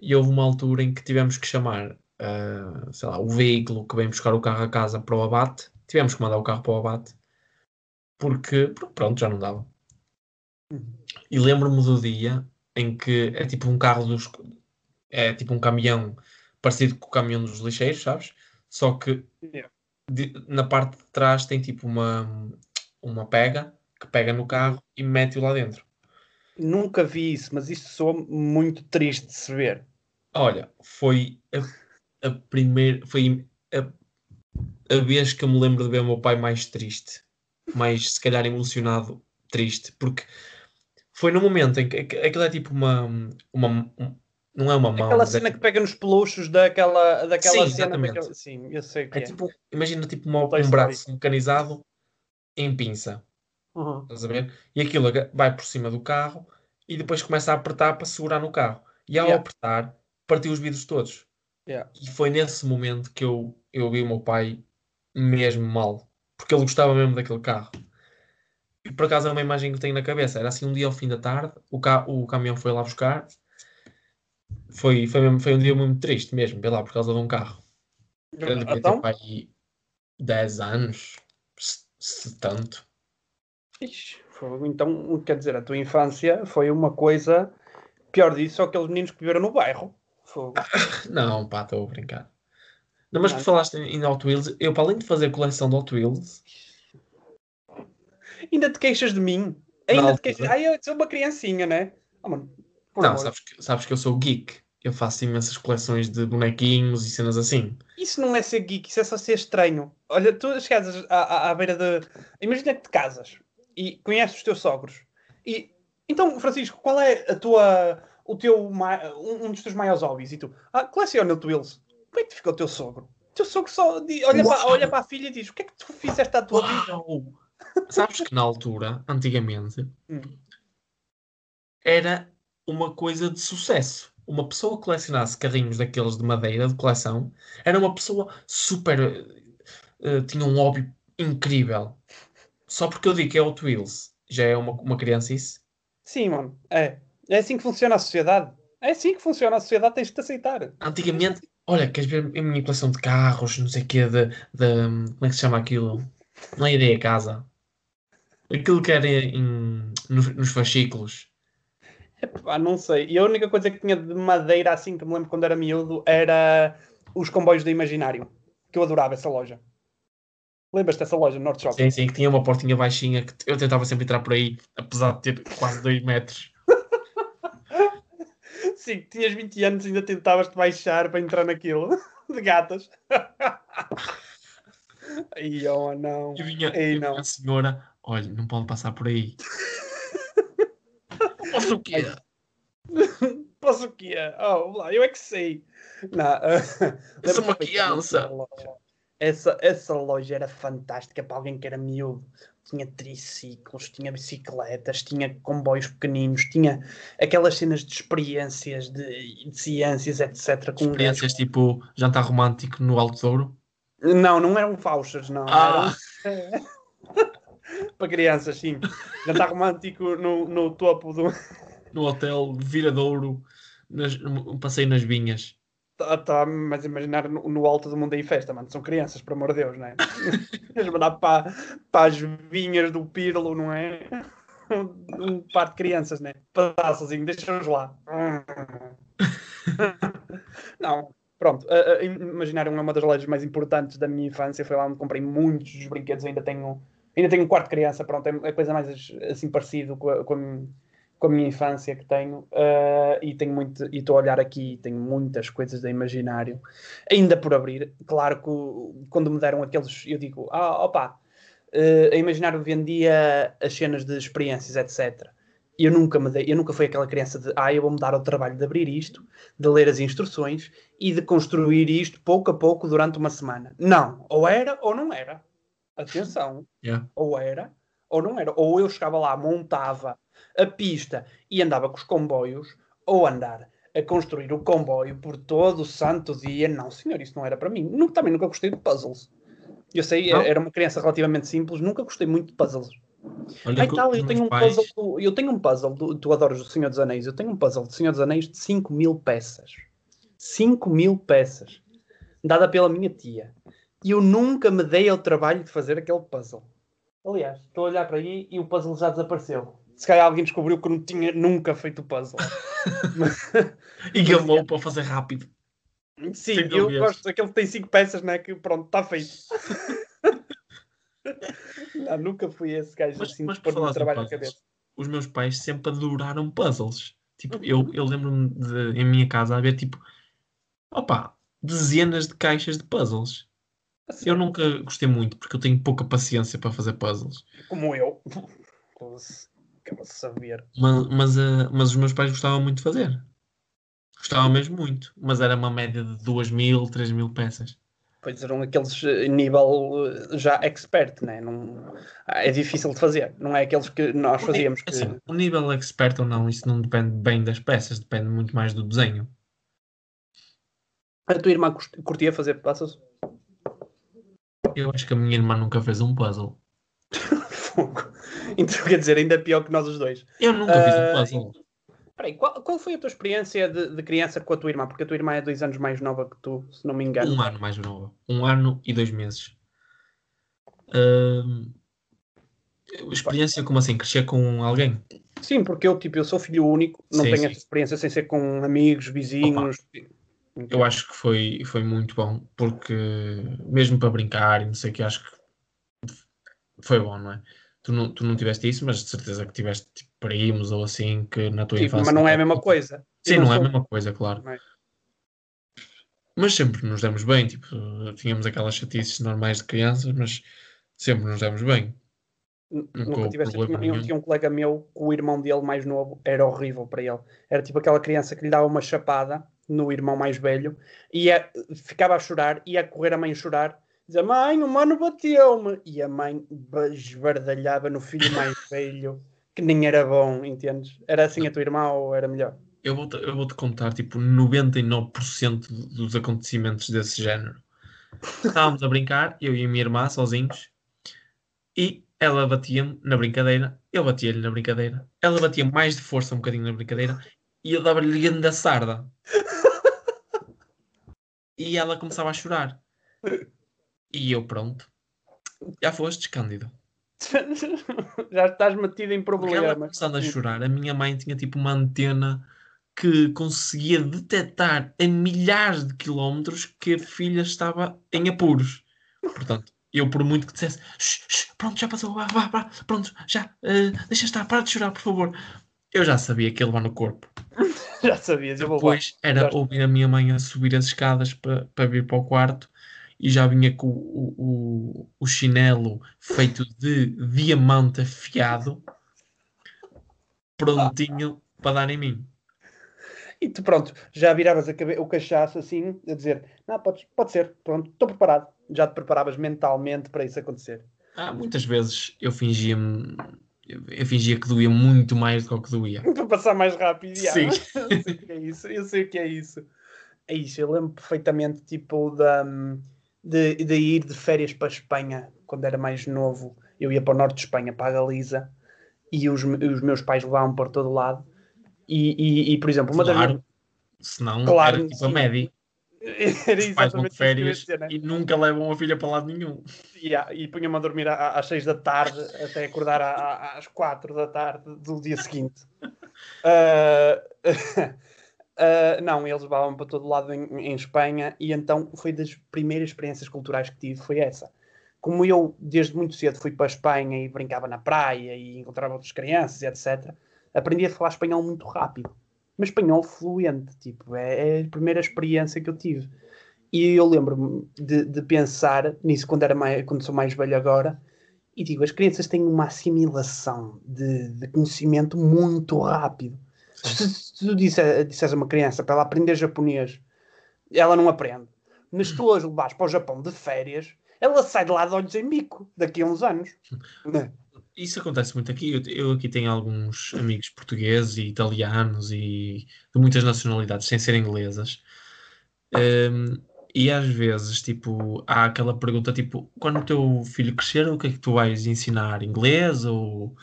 E houve uma altura em que tivemos que chamar uh, sei lá, o veículo que vem buscar o carro a casa para o abate, tivemos que mandar o carro para o abate porque, pronto, já não dava. Uhum. E lembro-me do dia em que é tipo um carro dos. É tipo um caminhão parecido com o caminhão dos lixeiros, sabes? Só que yeah. de, na parte de trás tem tipo uma, uma pega que pega no carro e mete-o lá dentro. Nunca vi isso, mas isso soa muito triste de se ver. Olha, foi a a primeira. Foi a, a vez que eu me lembro de ver o meu pai mais triste. Mais, se calhar, emocionado, triste. Porque foi no momento em que aquilo é tipo uma. uma não é uma mão. Aquela mas é cena que pega nos peluchos daquela, daquela Sim, cena. daquela- Sim, eu sei que é é. tipo, imagina tipo uma- um braço mecanizado em pinça. Uhum. Estás a ver? E aquilo vai por cima do carro e depois começa a apertar para segurar no carro. E ao Yeah. apertar, partiu os vidros todos. Yeah. E foi nesse momento que eu, eu vi o meu pai mesmo mal. Porque ele gostava mesmo daquele carro. E por acaso é uma imagem que tenho na cabeça. Era assim um dia ao fim da tarde, o, ca o caminhão foi lá buscar. Foi, foi, mesmo- foi um dia muito triste mesmo, lá, por causa de um carro. Eu devia ter Então, pai 10 anos, se, tanto. ixi, então, quer dizer, a tua infância foi uma coisa. Pior disso, só aqueles meninos que viveram no bairro. Fogo. [laughs] Não, pá, estou a brincar. Não, mas por falaste em Hot Wheels, eu para além de fazer coleção de Hot Wheels, Ainda te queixas de mim? Ainda te queixas. Ai, eu sou uma criancinha, né? Ah, mano, não, sabes que, sabes que eu sou geek. Eu faço imensas coleções de bonequinhos e cenas assim. Isso não é ser geek, isso é só ser estranho. Olha, tu chegas à, à, à beira de. Imagina que te casas e conheces os teus sogros. E então, Francisco, qual é a tua, o teu, um, um dos teus maiores hobbies? E tu, ah, coleciona Wheels. Como é que te ficou o teu sogro? O teu sogro só olha, para, olha para a filha e diz: O que é que tu fizeste à tua vida? Uau! Sabes que na altura, antigamente, Hum. era uma coisa de sucesso. Uma pessoa que colecionasse carrinhos daqueles de madeira de coleção era uma pessoa super. eh, tinha um hobby incrível. Só porque eu digo que é Hot Wheels, já é uma, uma criança isso? Sim, mano, é. É assim que funciona a sociedade. É assim que funciona a sociedade, tens de te aceitar. Antigamente, olha, queres ver a minha coleção de carros, não sei o quê, de, de- como é que se chama aquilo? Não é ideia casa. Aquilo que era em, nos, nos fascículos. Epá, não sei. E a única coisa que tinha de madeira assim que me lembro quando era miúdo era os comboios do Imaginário. Que eu adorava essa loja. Lembras-te dessa loja, Norte Shopping? Sim, sim, que tinha uma portinha baixinha que eu tentava sempre entrar por aí, apesar de ter quase 2 metros. Sim, que tinhas 20 anos e ainda tentavas-te baixar para entrar naquilo. [laughs] De gatas. [laughs] Ai, oh, não. E vinha, Ei, e vinha não. a senhora, olha, não pode passar por aí. [laughs] Posso o quê? Posso o quê? Oh, lá, eu é que sei. Não, ah, Eu sou uma criança. Essa, essa loja era fantástica para alguém que era miúdo. Tinha triciclos, tinha bicicletas, tinha comboios pequeninos, tinha aquelas cenas de experiências, de, de ciências, etc. Com Experiências tipo jantar romântico no Alto Douro. Não, não eram vouchers, não. Ah. Eram... [laughs] para crianças, sim. Jantar romântico no, no topo do. no hotel Viradouro, nas, um passeio nas vinhas. Tá, tá, mas imaginar no, no alto do mundo aí festa, mano. São crianças, por amor de Deus, não é? [laughs] Eles mandar para, para as vinhas do Pirlo, não é? [laughs] Um par de crianças, né? Pedaçozinho, deixa-nos lá. [laughs] Não, pronto. Uh, uh, Imaginário é uma das lojas mais importantes da minha infância. Foi lá onde comprei muitos dos brinquedos. Ainda tenho, ainda tenho um quarto de criança. Pronto, é coisa mais assim parecido com a, com a, com a minha infância que tenho. Uh, e tenho muito, e estou a olhar aqui, tenho muitas coisas da Imaginário ainda por abrir. Claro que quando me deram aqueles, eu digo, ah, opa, uh, a Imaginário vendia as cenas de experiências, etc eu nunca me dei, eu nunca fui aquela criança de ah, eu vou-me dar ao trabalho de abrir isto, de ler as instruções e de construir isto pouco a pouco durante uma semana. Não, ou era ou não era. Atenção, Yeah. ou era ou não era. Ou eu chegava lá, montava a pista e andava com os comboios, ou andar a construir o comboio por todo o santo dia. Não, senhor, isso não era para mim. Nunca, também nunca gostei de puzzles. Eu sei, Não? era uma criança relativamente simples, nunca gostei muito de puzzles. Olha Ai tal, eu tenho um pais- puzzle, eu tenho um puzzle, do, tu adoras o Senhor dos Anéis, eu tenho um puzzle do Senhor dos Anéis de 5 mil peças. 5 mil peças. Dada pela minha tia. E eu nunca me dei ao trabalho de fazer aquele puzzle. Aliás, estou a olhar para aí e o puzzle já desapareceu. Se calhar alguém descobriu que não tinha nunca feito o puzzle. [laughs] E gamou para fazer rápido. Sim, Sem eu dúvidas. gosto daquele que tem 5 peças, né? Que pronto, está feito. [laughs] não, nunca fui esse gajo Mas, assim mas por falar trabalho na puzzles, cabeça. os meus pais sempre adoraram puzzles. Tipo, eu, eu lembro-me de, em minha casa haver tipo, opa, dezenas de caixas de puzzles. Assim, Eu nunca gostei muito porque eu tenho pouca paciência para fazer puzzles. Como eu. [laughs] Quero saber. Mas, mas, eh, mas os meus pais gostavam muito de fazer. Gostava mesmo muito, mas era uma média de 2 mil, 3 mil peças. Pois eram aqueles eh, nível eh, já expert, né? não é? difícil de fazer, não é aqueles que nós fazíamos. Que... Assim, o nível expert ou não, isso não depende bem das peças, depende muito mais do desenho. A tua irmã curtia fazer puzzles? Eu acho que a minha irmã nunca fez um puzzle. [laughs] Fogo. [laughs] Então quer dizer, ainda pior que nós os dois. Eu nunca uh, fiz um puzzle. Peraí, qual, qual foi a tua experiência de, de, criança com a tua irmã? Porque a tua irmã é dois anos mais nova que tu, se não me engano. Um ano mais nova. Um ano e dois meses. Uh, experiência como assim? Crescer com alguém? Sim, porque eu, tipo, eu sou filho único, não sim, tenho sim. essa experiência sem ser com amigos, vizinhos. Opa, eu acho que foi, foi muito bom, porque mesmo para brincar e não sei o que, acho que foi bom, não é? Tu não, tu não tiveste isso, mas de certeza que tiveste tipo, primos ou assim que na tua tipo, infância. Mas não é a mesma coisa. Sim, não, não é a mesma coisa, claro. É. Mas sempre nos demos bem, tipo, tínhamos aquelas chatices normais de crianças, mas sempre nos demos bem. Nunca tiveste. Eu tinha, tinha um colega meu o irmão dele mais novo era horrível para ele. Era tipo aquela criança que lhe dava uma chapada no irmão mais velho, ia, ficava a chorar, ia correr a mãe chorar Diz mãe, o mano bateu-me. E a mãe esbardalhava no filho mais [laughs] velho, que nem era bom, entendes? Era assim a tua irmã ou era melhor? Eu vou-te eu vou -te contar, tipo, 99% dos acontecimentos desse género. Estávamos a brincar, eu e a minha irmã, sozinhos, e ela batia-me na brincadeira, eu batia-lhe na brincadeira, ela batia mais de força um bocadinho na brincadeira, e eu dava-lhe grande da sarda. [laughs] e ela começava a chorar. E eu, pronto, já foste, Cândido. [laughs] já estás metido em problemas. Ela começando a chorar, a minha mãe tinha tipo uma antena que conseguia detectar a milhares de quilómetros que a filha estava em apuros. Portanto, eu por muito que dissesse shh, shh, pronto, já passou, vá, vá, vá pronto, já, uh, deixa estar, para de chorar, por favor. Eu já sabia que ele vai no corpo. [laughs] já sabias, eu vou Depois era já... ouvir a minha mãe a subir as escadas para, para vir para o quarto e já vinha com o, o, o chinelo feito de diamante afiado, prontinho ah. para dar em mim. E tu, pronto, já viravas o cachaço assim, a dizer: Não, pode, pode ser, pronto, estou preparado. Já te preparavas mentalmente para isso acontecer. Ah, muitas vezes eu fingia-me. Eu fingia que doía muito mais do que o que doía. [laughs] para passar mais rápido. Sim. [laughs] eu sei o que é isso. Eu sei o que é isso. É isso, eu lembro perfeitamente, tipo, da. De, de ir de férias para a Espanha quando era mais novo. Eu ia para o norte de Espanha, para a Galiza, e os, os meus pais levavam para todo lado. E, e, e por exemplo, uma claro. das. Senão claro, era tipo a média. [laughs] Era os pais vão de férias dizer, né? e nunca levam a filha para lado nenhum. Yeah, e punha-me a dormir às 6 da tarde até acordar às 4 da tarde do dia seguinte. uh, [laughs] [laughs] Uh, não, eles levavam para todo lado em, em, Espanha e então foi das primeiras experiências culturais que tive, foi essa. Como eu, desde muito cedo, fui para a Espanha e brincava na praia e encontrava outras crianças, etc., aprendi a falar espanhol muito rápido. Mas espanhol fluente, tipo, é, é a primeira experiência que eu tive. E eu lembro-me de, de, pensar nisso quando, era mais, quando sou mais velho agora, e digo, as crianças têm uma assimilação de, de conhecimento muito rápido se, tu disseres a uma criança para ela aprender japonês, ela não aprende. Mas tu hoje levares para o Japão de férias, ela sai de lá de olhos em bico daqui a uns anos. [laughs] Né? Isso acontece muito aqui. Eu, eu, aqui tenho alguns amigos portugueses e italianos e de muitas nacionalidades, sem ser inglesas. Um, e às vezes, tipo, há aquela pergunta, tipo, quando o teu filho crescer, o que é que tu vais ensinar? Inglês ou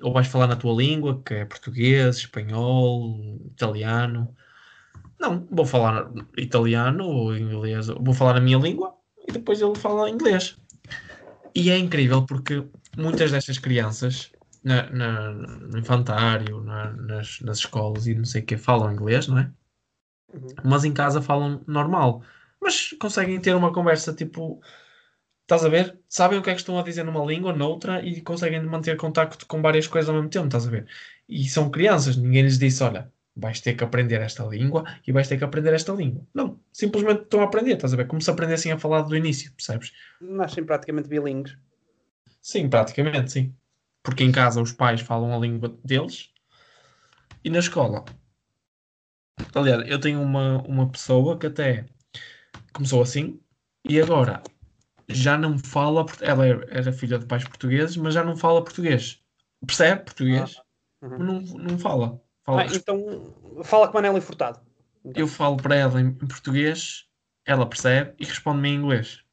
ou vais falar na tua língua, que é português, espanhol, italiano. Não, vou falar italiano ou inglês, vou falar a minha língua e depois ele fala inglês. E é incrível porque muitas destas crianças na, na, no infantário, na, nas, nas escolas e não sei o que falam inglês, não é? Uhum. Mas em casa falam normal. Mas conseguem ter uma conversa tipo Estás a ver? Sabem o que é que estão a dizer numa língua, noutra, e conseguem manter contacto com várias coisas ao mesmo tempo, estás a ver? E são crianças, ninguém lhes disse, olha, vais ter que aprender esta língua e vais ter que aprender esta língua. Não, simplesmente estão a aprender, estás a ver? Como se aprendessem a falar do início, percebes? Nascem praticamente bilíngues. Sim, praticamente, sim. Porque em casa os pais falam a língua deles e na escola Aliás, eu tenho uma, uma pessoa que até começou assim e agora já não fala. Ela era filha de pais portugueses, mas já não fala português. Percebe português? Ah, uhum. não, não fala. fala ah, então fala com a Manela Furtado. Então. Eu falo para ela em, português, ela percebe e responde-me em inglês.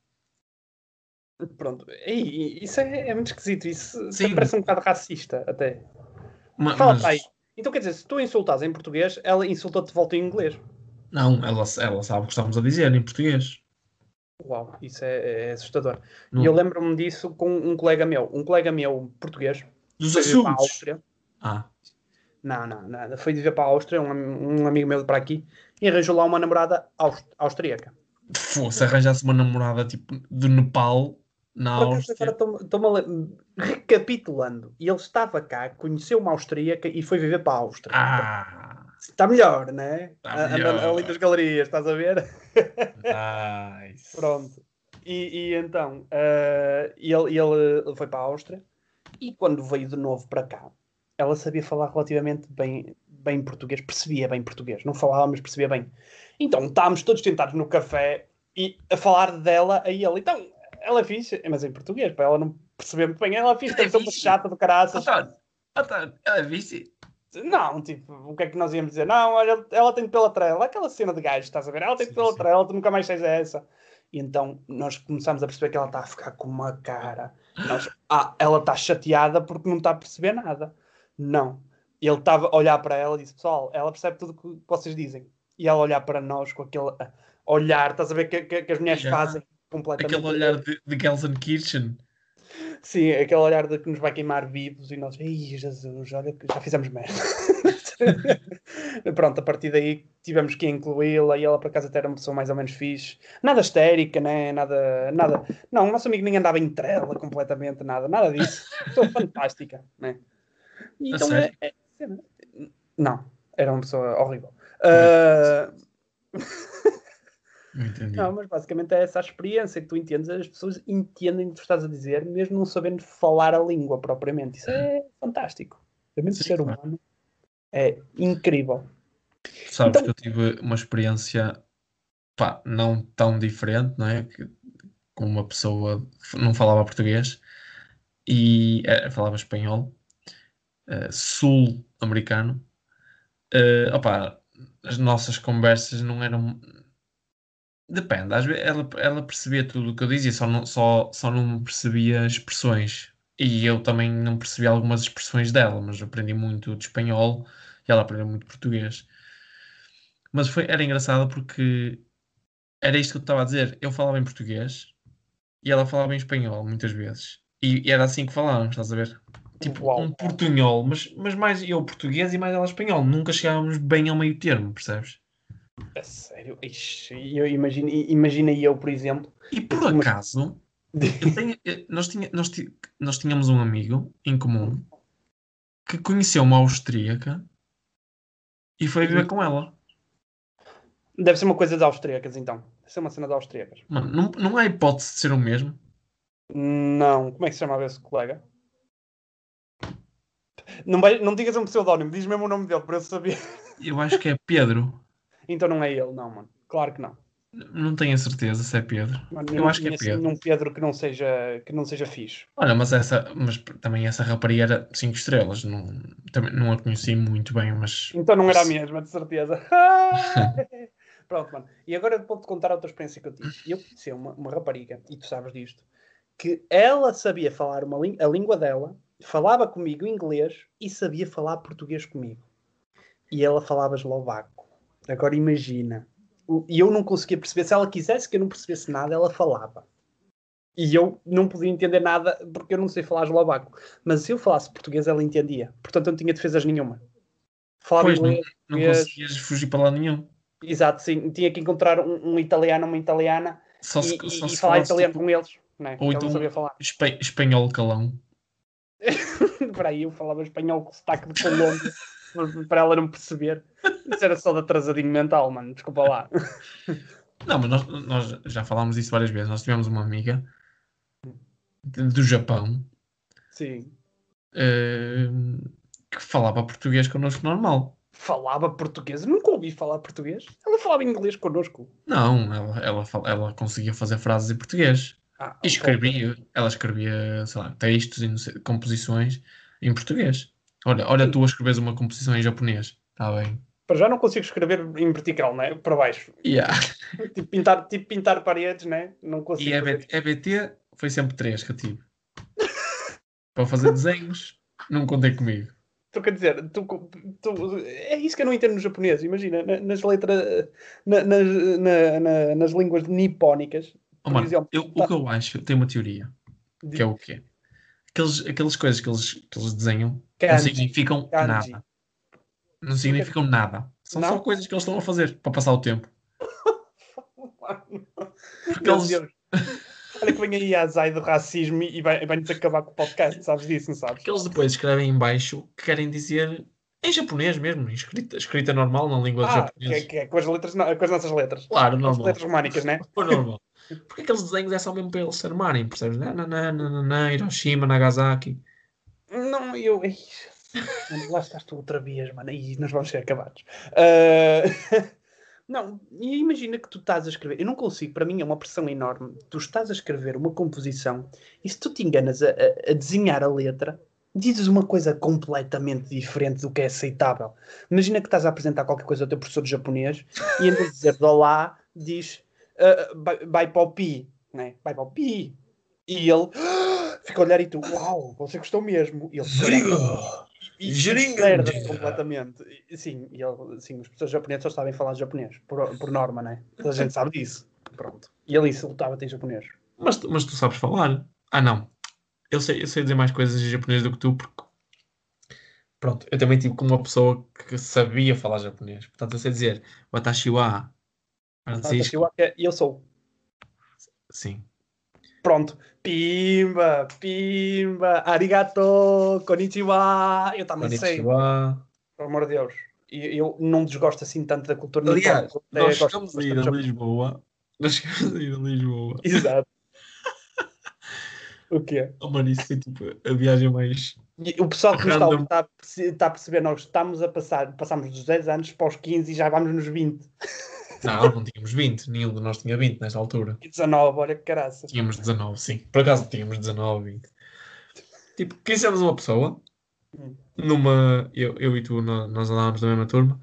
Pronto, e, isso é, é, muito esquisito. Isso, isso parece um bocado racista, até. Ma, Fala mas... aí. Então quer dizer, se tu insultas em português, ela insulta-te de volta em inglês. Não, ela, ela sabe o que estamos a dizer em português. Uau, isso é, é assustador. Não. E eu lembro-me disso com um colega meu, um colega meu português. Dos? Áustria. Ah. Não, não, nada. Foi viver para a Áustria, um, um amigo meu para aqui, e arranjou lá uma namorada aust austríaca. Se arranjasse uma namorada tipo do Nepal, na Áustria. Estou-me recapitulando. E ele estava cá, conheceu uma austríaca e foi viver para a Áustria. Ah! Está melhor, né? Está melhor. Ali das galerias, estás a ver? Nice. [laughs] Pronto. E, e então, uh, ele, ele foi para a Áustria e quando veio de novo para cá, ela sabia falar relativamente bem, bem português, percebia bem português, não falava, mas percebia bem. Então estávamos todos sentados no café e a falar dela a ele. Então, ela é fixe, mas em português, para ela não perceber muito bem. Ela é fixe, tem é uma chata do caraças. António, António, ela é fixe. Não, tipo, o que é que nós íamos dizer? Não, olha, ela tem pela trela, aquela cena de gajo, estás a ver? Ela tem pela trela, tu nunca mais seja essa. E então nós começamos a perceber que ela está a ficar com uma cara. Nós, [gasps] ah, ela está chateada porque não está a perceber nada. Não. Ele estava a olhar para ela e disse: Pessoal, ela percebe tudo o que vocês dizem. E ela olhar para nós com aquele olhar, estás a ver que, que, que as mulheres Já. fazem completamente. Aquele olhar de, de Gelsenkirchen. Sim, aquele olhar de que nos vai queimar vivos e nós, ei Jesus, olha que já fizemos merda. [laughs] Pronto, a partir daí tivemos que incluí-la e ela por acaso até era uma pessoa mais ou menos fixe. Nada histérica, né? Nada, nada. Não, o nosso amigo nem andava em trela completamente, nada, nada disso. Pessoa [laughs] fantástica, né? Então é, é, Não, era uma pessoa horrível. Uh... [laughs] Entendi. Não, mas basicamente é essa a experiência que tu entendes, as pessoas entendem o que tu estás a dizer, mesmo não sabendo falar a língua propriamente. Isso é fantástico. Também Sim, ser humano claro. é incrível. Sabes então, que eu tive uma experiência pá, não tão diferente, não é? Que, com uma pessoa não falava português e é, falava espanhol, uh, sul-americano. Uh, opa, as nossas conversas não eram Depende, às vezes ela, ela percebia tudo o que eu dizia, só não, só, só não percebia expressões. E eu também não percebi algumas expressões dela, mas aprendi muito de espanhol e ela aprendeu muito português. Mas foi, era engraçado porque era isto que eu estava a dizer. Eu falava em português e ela falava em espanhol muitas vezes. E, e era assim que falávamos, estás a ver? Tipo Uau. um portunhol, mas, mas mais eu português e mais ela espanhol. Nunca chegávamos bem ao meio termo, percebes? A sério? Ixi, eu imagino, imagina eu, por exemplo. E por acaso, tenho, nós, tinha, nós, nós tínhamos um amigo em comum que conheceu uma austríaca e foi viver com ela. Deve ser uma coisa das austríacas, então. Deve ser uma cena das austríacas. Mano, não, não há hipótese de ser o mesmo? Não. Como é que se chamava esse colega? Não, vai, não digas um pseudónimo, diz mesmo o nome dele para eu saber. Eu acho que é Pedro. Então não é ele, não, mano. Claro que não. Não tenho a certeza se é Pedro. Mano, eu, eu acho que é Pedro. um Pedro que não seja, que não seja fixe. Olha, mas, essa, mas também essa rapariga era 5 estrelas. Não, também não a conheci muito bem, mas. Então não era a mesma, de certeza. [laughs] [laughs] Pronto, mano. E agora vou-te contar outra experiência que eu tive. Eu conheci uma, uma rapariga, e tu sabes disto, que ela sabia falar uma, a língua dela, falava comigo inglês e sabia falar português comigo. E ela falava eslovaco. Agora imagina. E eu não conseguia perceber. Se ela quisesse que eu não percebesse nada, ela falava. E eu não podia entender nada porque eu não sei falar eslovaco. Mas se eu falasse português, ela entendia. Portanto, eu não tinha defesas nenhuma. Falava pois, inglês, não, não conseguias fugir para lá nenhum. Exato, sim. Tinha que encontrar um, um italiano, uma italiana só se, e, só e, e falar italiano tipo... com eles. Né? Ou então sabia falar. espanhol calão. [laughs] para aí eu falava espanhol com sotaque de Colômbia para ela não perceber. Isso era só de atrasadinho mental, mano. Desculpa lá. Não, mas nós, nós já falámos disso várias vezes. Nós tivemos uma amiga do Japão Sim. Uh, que falava português connosco normal. falava português. Eu nunca ouvi falar português. Ela falava inglês connosco. Não, ela, ela, ela conseguia fazer frases em português. Ah, e escrevia, ela escrevia, sei lá, textos e composições em português. Olha, olha tu a escreves uma composição em japonês. Está bem. Para já não consigo escrever em vertical, né? Para baixo. Yeah. [laughs] tipo, pintar, tipo pintar paredes, né? Não consigo. E EBT, EBT foi sempre três que eu tive. [laughs] Para fazer desenhos, não contei comigo. Tu quer dizer, tu, tu, é isso que eu não entendo no japonês. Imagina, nas letras, na, nas, na, nas línguas nipónicas. Oh, mano, exemplo, eu, tá... o que eu acho, tem uma teoria. Que é o quê? Aqueles, aquelas coisas que eles, que eles desenham Kanji. não significam Kanji. nada. Não significam nada. São não? só coisas que eles estão a fazer para passar o tempo. [laughs] Porque eles... Olha que vem aí a Zay do racismo e vai-nos acabar com o podcast, sabes disso, não sabes? Porque eles depois escrevem em baixo que querem dizer em japonês mesmo, escrita, escrita normal na língua ah, japonesa. Que, que é, com, as letras, com as nossas letras. Claro, normal. As letras românicas, né? [laughs] normal. Porque aqueles desenhos é só mesmo para eles se armarem, percebes? Nananana, Hiroshima, Nagasaki. Não, eu. [laughs] Lá estás tu outra vez, mano. E nós vamos ser acabados. Uh... [laughs] Não, e imagina que tu estás a escrever. Eu não consigo, para mim é uma pressão enorme. Tu estás a escrever uma composição e se tu te enganas a, a, desenhar a letra, dizes uma coisa completamente diferente do que é aceitável. Imagina que estás a apresentar qualquer coisa ao teu professor de japonês e em vez de dizer olá, diz vai, para o pi, né? vai para o pi. E ele fica a olhar e tu, uau, você gostou mesmo. E ele, e completamente. Sim, e ele, sim, as pessoas japonesas só sabem falar japonês, por, por norma, né? Toda a gente sabe disso. Pronto. E ele insultava-te em japonês. Mas, mas tu sabes falar? Ah, não. Eu sei, eu sei dizer mais coisas em japonês do que tu, porque. Pronto, eu também tive com uma pessoa que sabia falar japonês. Portanto, eu sei dizer Watashi wa Francisco. Watashi wa, eu sou. Sim. Pronto. Pimba, pimba, arigato, konnichiwa. Eu também konnichiwa. sei. Pelo amor de Deus. E eu não desgosto assim tanto da cultura Aliás, nós ficamos aí a ir a Lisboa. Nós ficamos a ir a Lisboa. Exato. [laughs] o quê? Oh, mano, isso foi tipo a viagem mais. E o pessoal que nos está, está a perceber, nós estamos a passar, passamos dos 10 anos para os 15 e já vamos nos 20. Não, não tínhamos 20, nenhum de nós tinha 20 nesta altura. E 19, olha que caraça. Tínhamos 19, sim. Por acaso tínhamos 19, 20. Tipo, conhecemos uma pessoa, hum. numa. Eu, eu e tu, nós andávamos na mesma turma,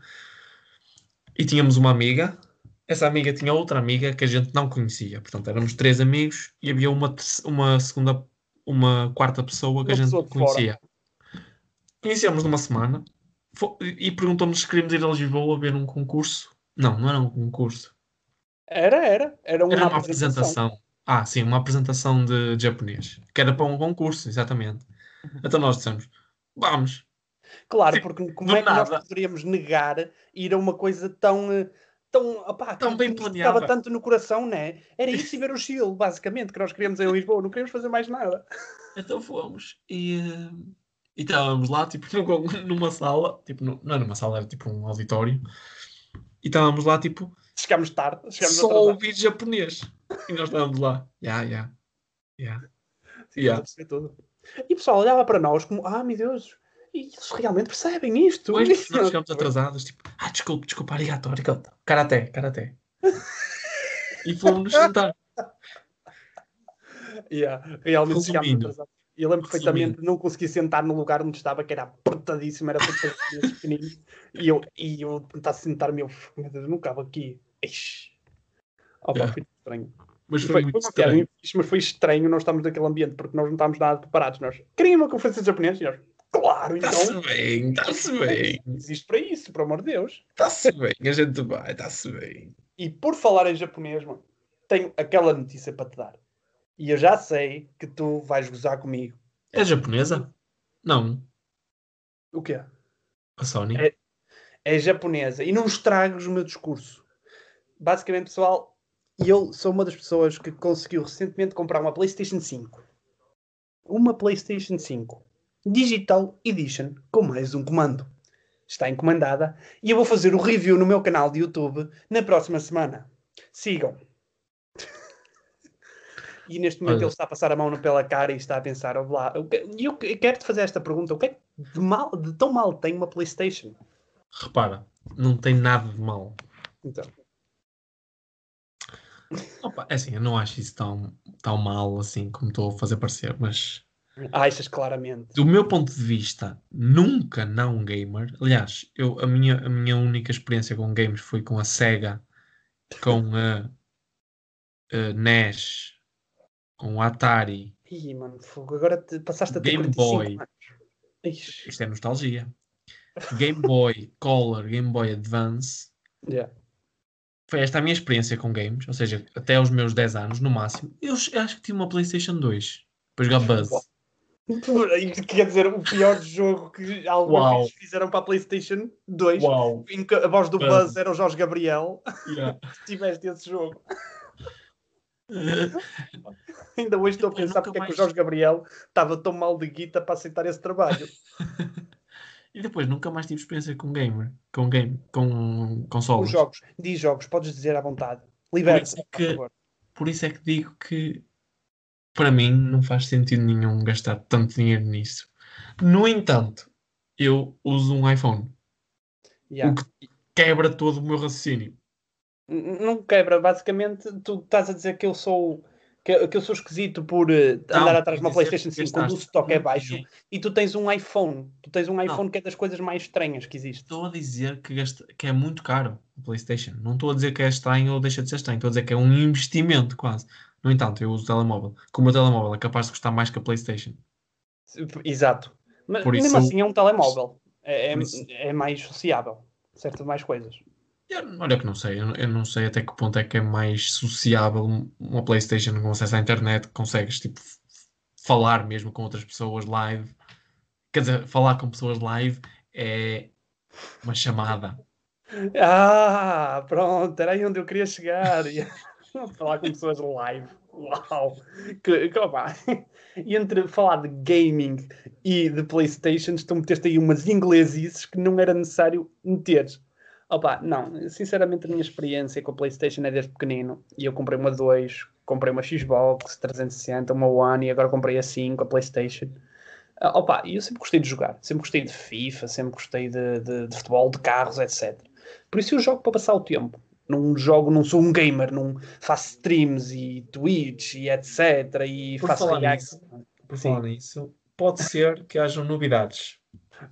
e tínhamos uma amiga. Essa amiga tinha outra amiga que a gente não conhecia. Portanto, éramos três amigos e havia uma, uma segunda, uma quarta pessoa que uma a gente conhecia. Conhecemos numa semana e perguntou-nos se queríamos ir a Lisboa ver um concurso não, não era um concurso. Era, era. Era uma, era uma apresentação. apresentação. Ah, sim, uma apresentação de, de japonês. Que era para um concurso, exatamente. Uhum. Então nós dissemos, vamos. Claro, porque como é que nada. nós poderíamos negar ir a uma coisa tão eh, tão, opá, tão bem planeada. Estava tanto no coração, né? Era isso e [laughs] ver o Chile, basicamente, que nós queríamos em Lisboa, não queríamos fazer mais nada. Então fomos e, eh, e estávamos lá, tipo, [laughs] numa sala, tipo, não era numa sala, era tipo um auditório, e estávamos lá, tipo. Chegámos tarde. Chegámos só ouvir japonês. E nós estávamos lá. Ya, ya. Ya. Ya. E o pessoal olhava para nós como, ah, meu Deus, eles realmente percebem isto. Pois, nós [laughs] chegamos atrasados, tipo, ah, desculpe, desculpa, arigato, arigato. Karaté, karaté. e fomos sentar. [laughs] Yeah, realmente chegámos atrasados. Eu lembro perfeitamente não conseguir sentar no lugar onde estava, que era apertadíssimo, era tudo pequenino. E eu, e eu tentar sentar-me, eu, meu Deus, não cabe aqui. Ixi. Opa, yeah. foi estranho. Mas foi, foi muito foi estranho. mas foi estranho nós estamos naquele ambiente, porque nós não estávamos nada preparados. Nós queriam uma conferência de japonês e nós, claro, então. Está-se bem, está-se bem. Existe para isso, por amor de Deus. Está-se bem, a gente vai, está-se bem. E por falar em japonês, mano, tenho aquela notícia para te dar. E eu já sei que tu vais gozar comigo. É japonesa? Não. O quê? A Sony? É, é japonesa. E não estragues o meu discurso. Basicamente, pessoal, eu sou uma das pessoas que conseguiu recentemente comprar uma PlayStation 5. Uma PlayStation 5 Digital Edition com mais um comando. Está encomendada e eu vou fazer o review no meu canal de YouTube na próxima semana. Sigam. E neste momento Olha. ele está a passar a mão pela cara e está a pensar, lá, e eu, eu quero-te fazer esta pergunta: o que é que de, mal, de tão mal tem uma PlayStation? repara, não tem nada de mal. Então. Opa, é assim, eu não acho isso tão, tão mal assim como estou a fazer parecer, mas Achas claramente. do meu ponto de vista, nunca não gamer. Aliás, eu, a, minha, a minha única experiência com games foi com a Sega, com a, a NES, com o Atari. Ih, mano, fogo. Agora te- passaste a ter Game 45 Boy. Ixi. Isto é nostalgia. Game Boy Color, Game Boy Advance. Yeah. Foi esta a minha experiência com games, ou seja, até aos meus 10 anos, no máximo. Eu ch- acho que tive uma PlayStation 2 para jogar Buzz. [laughs] Quer dizer, o pior jogo que alguma Uau. vez fizeram para a PlayStation 2. Uau! em que a voz do Buzz. Buzz era o Jorge Gabriel. Yeah. [laughs] Tiveste esse jogo. [laughs] Ainda hoje estou a pensar porque é que mais- o Jorge Gabriel estava tão mal de guita para aceitar esse trabalho. [laughs] E depois nunca mais tive experiência com gamer, com game, com Os consoles. jogos, diz jogos, podes dizer à vontade. Por Liberta, isso é por. Por isso é que digo que para mim não faz sentido nenhum gastar tanto dinheiro nisso. No entanto, eu uso um iPhone, Yeah. o que quebra todo o meu raciocínio. Não quebra, basicamente, tu estás a dizer que eu sou que, que eu sou esquisito por eh, Não, andar atrás de uma dizer PlayStation que 5 quando o stock é baixo dinheiro. e tu tens um iPhone. Tu tens um iPhone que é das coisas mais estranhas que existe. Estou a dizer que, gasta- que é muito caro o PlayStation. Não estou a dizer que é estranho ou deixa de ser estranho. Estou a dizer que é um investimento quase. No entanto, eu uso o telemóvel. Como o telemóvel é capaz de custar mais que a PlayStation. Exato. Mas Por mesmo isso- assim é um telemóvel. É, é, isso- é mais sociável. Certo, mais coisas. Olha que não sei. Eu, não sei até que ponto é que é mais sociável uma PlayStation com acesso à internet. Consegues tipo, falar mesmo com outras pessoas live. Quer dizer, falar com pessoas live é uma chamada. Ah, pronto, era aí onde eu queria chegar. [laughs] Falar com pessoas live. Uau! Que, que, opá. [laughs] E entre falar de gaming e de Playstation, estão meteste aí umas inglesices que não era necessário meter. Opa, não, sinceramente a minha experiência com a Playstation é desde pequenino. E eu comprei uma 2, comprei uma Xbox 360, uma One e agora comprei a 5, a Playstation. Ah, opa, e eu sempre gostei de jogar, sempre gostei de FIFA, sempre gostei de, de- de futebol, de carros, etc. Por isso eu jogo para passar o tempo. Não jogo, não sou um gamer, não faço streams e Twitch e etc. E Por faço falar reacts. Por Sim. falar nisso, pode ser que hajam novidades.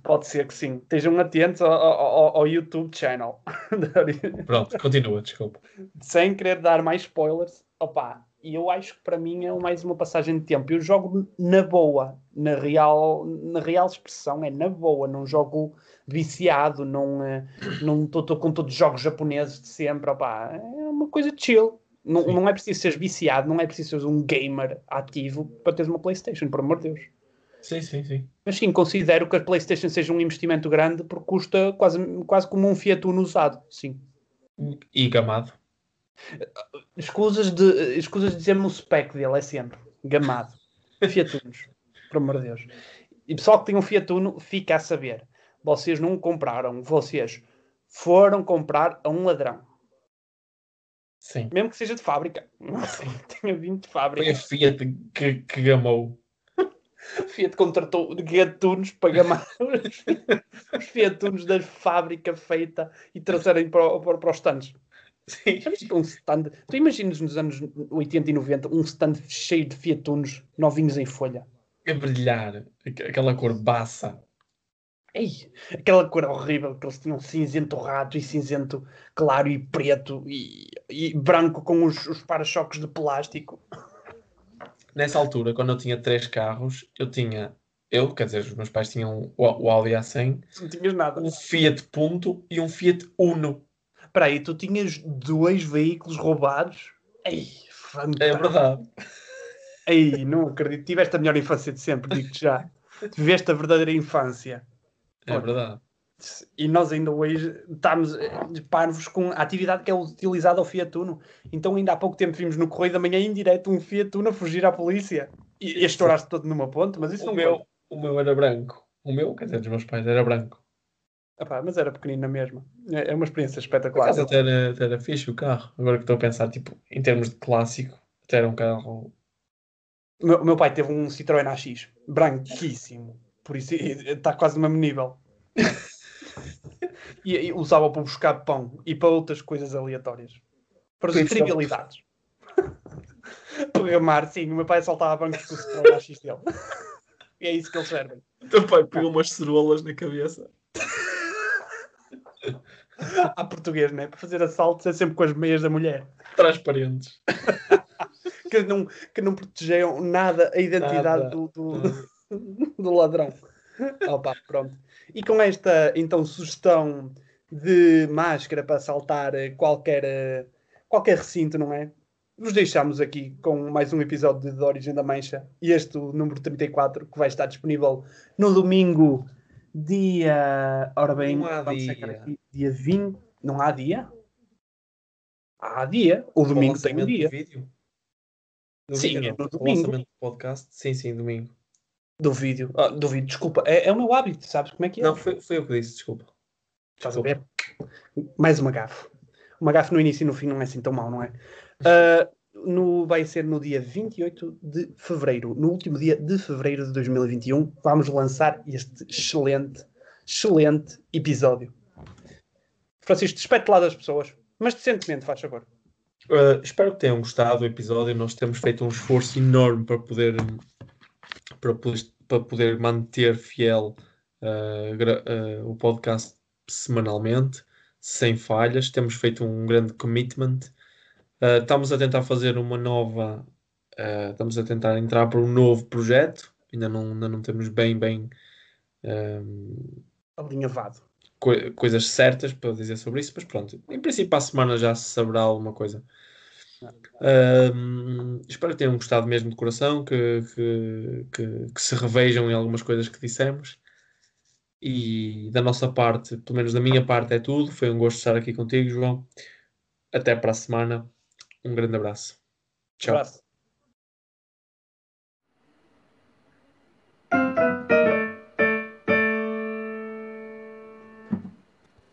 Pode ser que sim. Estejam atentos ao, ao- ao YouTube channel. [laughs] Pronto, continua, desculpa. Sem querer dar mais spoilers. Opa, e eu acho que para mim é mais uma passagem de tempo. Eu jogo na boa, na real, na real expressão, é na boa. Não jogo viciado, não eh, não estou com todos os jogos japoneses de sempre. Opa, é uma coisa chill. Não, Sim. não é preciso seres viciado, não é preciso seres um gamer ativo para teres uma Playstation, por amor de Deus. Sim, sim, sim. Mas sim, considero que a PlayStation seja um investimento grande porque custa quase, quase como um Fiat Uno usado. Sim. E gamado. Escusas de, escusas de dizer-me o spec dele, é sempre gamado. Fiat Unos, por amor de Deus. E pessoal que tem um Fiat Uno, fica a saber. Vocês não compraram, vocês foram comprar a um ladrão. Sim. Mesmo que seja de fábrica. [laughs] Tenha vindo de fábrica. Foi a Fiat que, que gamou. [laughs] Fiat contratou gatunos para gamar os, [laughs] os Fiat Unos da fábrica feita e trazerem para, para, para os stands. Sim. Viste um stand? Tu imaginas nos anos 80 e 90 um stand cheio de Fiat Unos novinhos em folha? A brilhar. Aqu- Aquela cor baça. Ei, aquela cor horrível que eles tinham cinzento rato e cinzento claro e preto e, e branco com os, os para-choques de plástico. Nessa altura, quando eu tinha três carros, eu tinha. Eu, quer dizer, os meus pais tinham o, o Audi A100, Não tinhas nada. um Fiat Punto e um Fiat Uno. Espera aí, tu tinhas dois veículos roubados? Ei, fantástico. É verdade. Ei, não acredito. Tiveste a melhor infância de sempre, digo-te já. [laughs] Tiveste a verdadeira infância. É verdade. E nós ainda hoje estamos eh, parvos com a atividade que é utilizada ao Fiat Uno. Então ainda há pouco tempo vimos no Correio da Manhã em direto um Fiat Uno a fugir à polícia. E, e a estourar-se todo numa ponte, mas isso O não meu, o meu era branco. O meu, quer dizer, dos meus pais, era branco. Epá, mas era pequenino na mesma. É é uma experiência espetacular. acaso até era, até era fixe o carro. Agora que estou a pensar, tipo, em termos de clássico, até era um carro. O meu, o meu pai teve um Citroën AX, branquíssimo. Por isso está quase no mesmo nível. [laughs] e, e usava para buscar pão e para outras coisas aleatórias. Para as trivialidades. [laughs] Programar, sim. O meu pai saltava bancos com o Citroën AX dele. e é isso que eles servem. O teu pai pegou umas cerolas na cabeça. Há português, né? Para fazer assaltos é sempre com as meias da mulher. Transparentes. [laughs] que, não, que não protegeiam nada a identidade nada. Do, do, [laughs] do, ladrão. Opa, pronto. E com esta, então, sugestão de máscara para assaltar qualquer, qualquer recinto, não é? Vos deixamos aqui com mais um episódio de, Origem da Mancha. E este, o número 34, que vai estar disponível no domingo Dia. Ora bem, não há dia. Aqui, dia 20. Não há dia? Há dia. O domingo tem um dia. Vídeo? Do sim, vídeo, é no domingo. do podcast? Sim, sim, domingo. Do vídeo. Ah, do vídeo, desculpa. É, é, o meu hábito, sabes como é que é? Não, foi, foi eu que disse, desculpa. Estás a ver? Mais uma gafe. Uma gafe no início e no fim não é assim tão mal, não é? Uh, no, vai ser no dia 28 de fevereiro, no último dia de fevereiro de 2021, vamos lançar este excelente, excelente episódio. Francisco, despete lá das pessoas, mas decentemente, faz favor. Uh, espero que tenham gostado do episódio. Nós temos feito um esforço enorme para poder, para poder, para poder manter fiel uh, uh, o podcast semanalmente, sem falhas. Temos feito um grande commitment Uh, estamos a tentar fazer uma nova. Estamos a tentar entrar para um novo projeto. Ainda não, ainda não temos bem, bem. Um, Alinhavado. Co coisas certas para dizer sobre isso, mas pronto. Em princípio, à semana já se saberá alguma coisa. Espero que tenham gostado mesmo de coração, que, que, que, que se revejam em algumas coisas que dissemos. E da nossa parte, pelo menos da minha parte, é tudo. Foi um gosto estar aqui contigo, João. Até para a semana. Um grande abraço. Tchau. Abraço.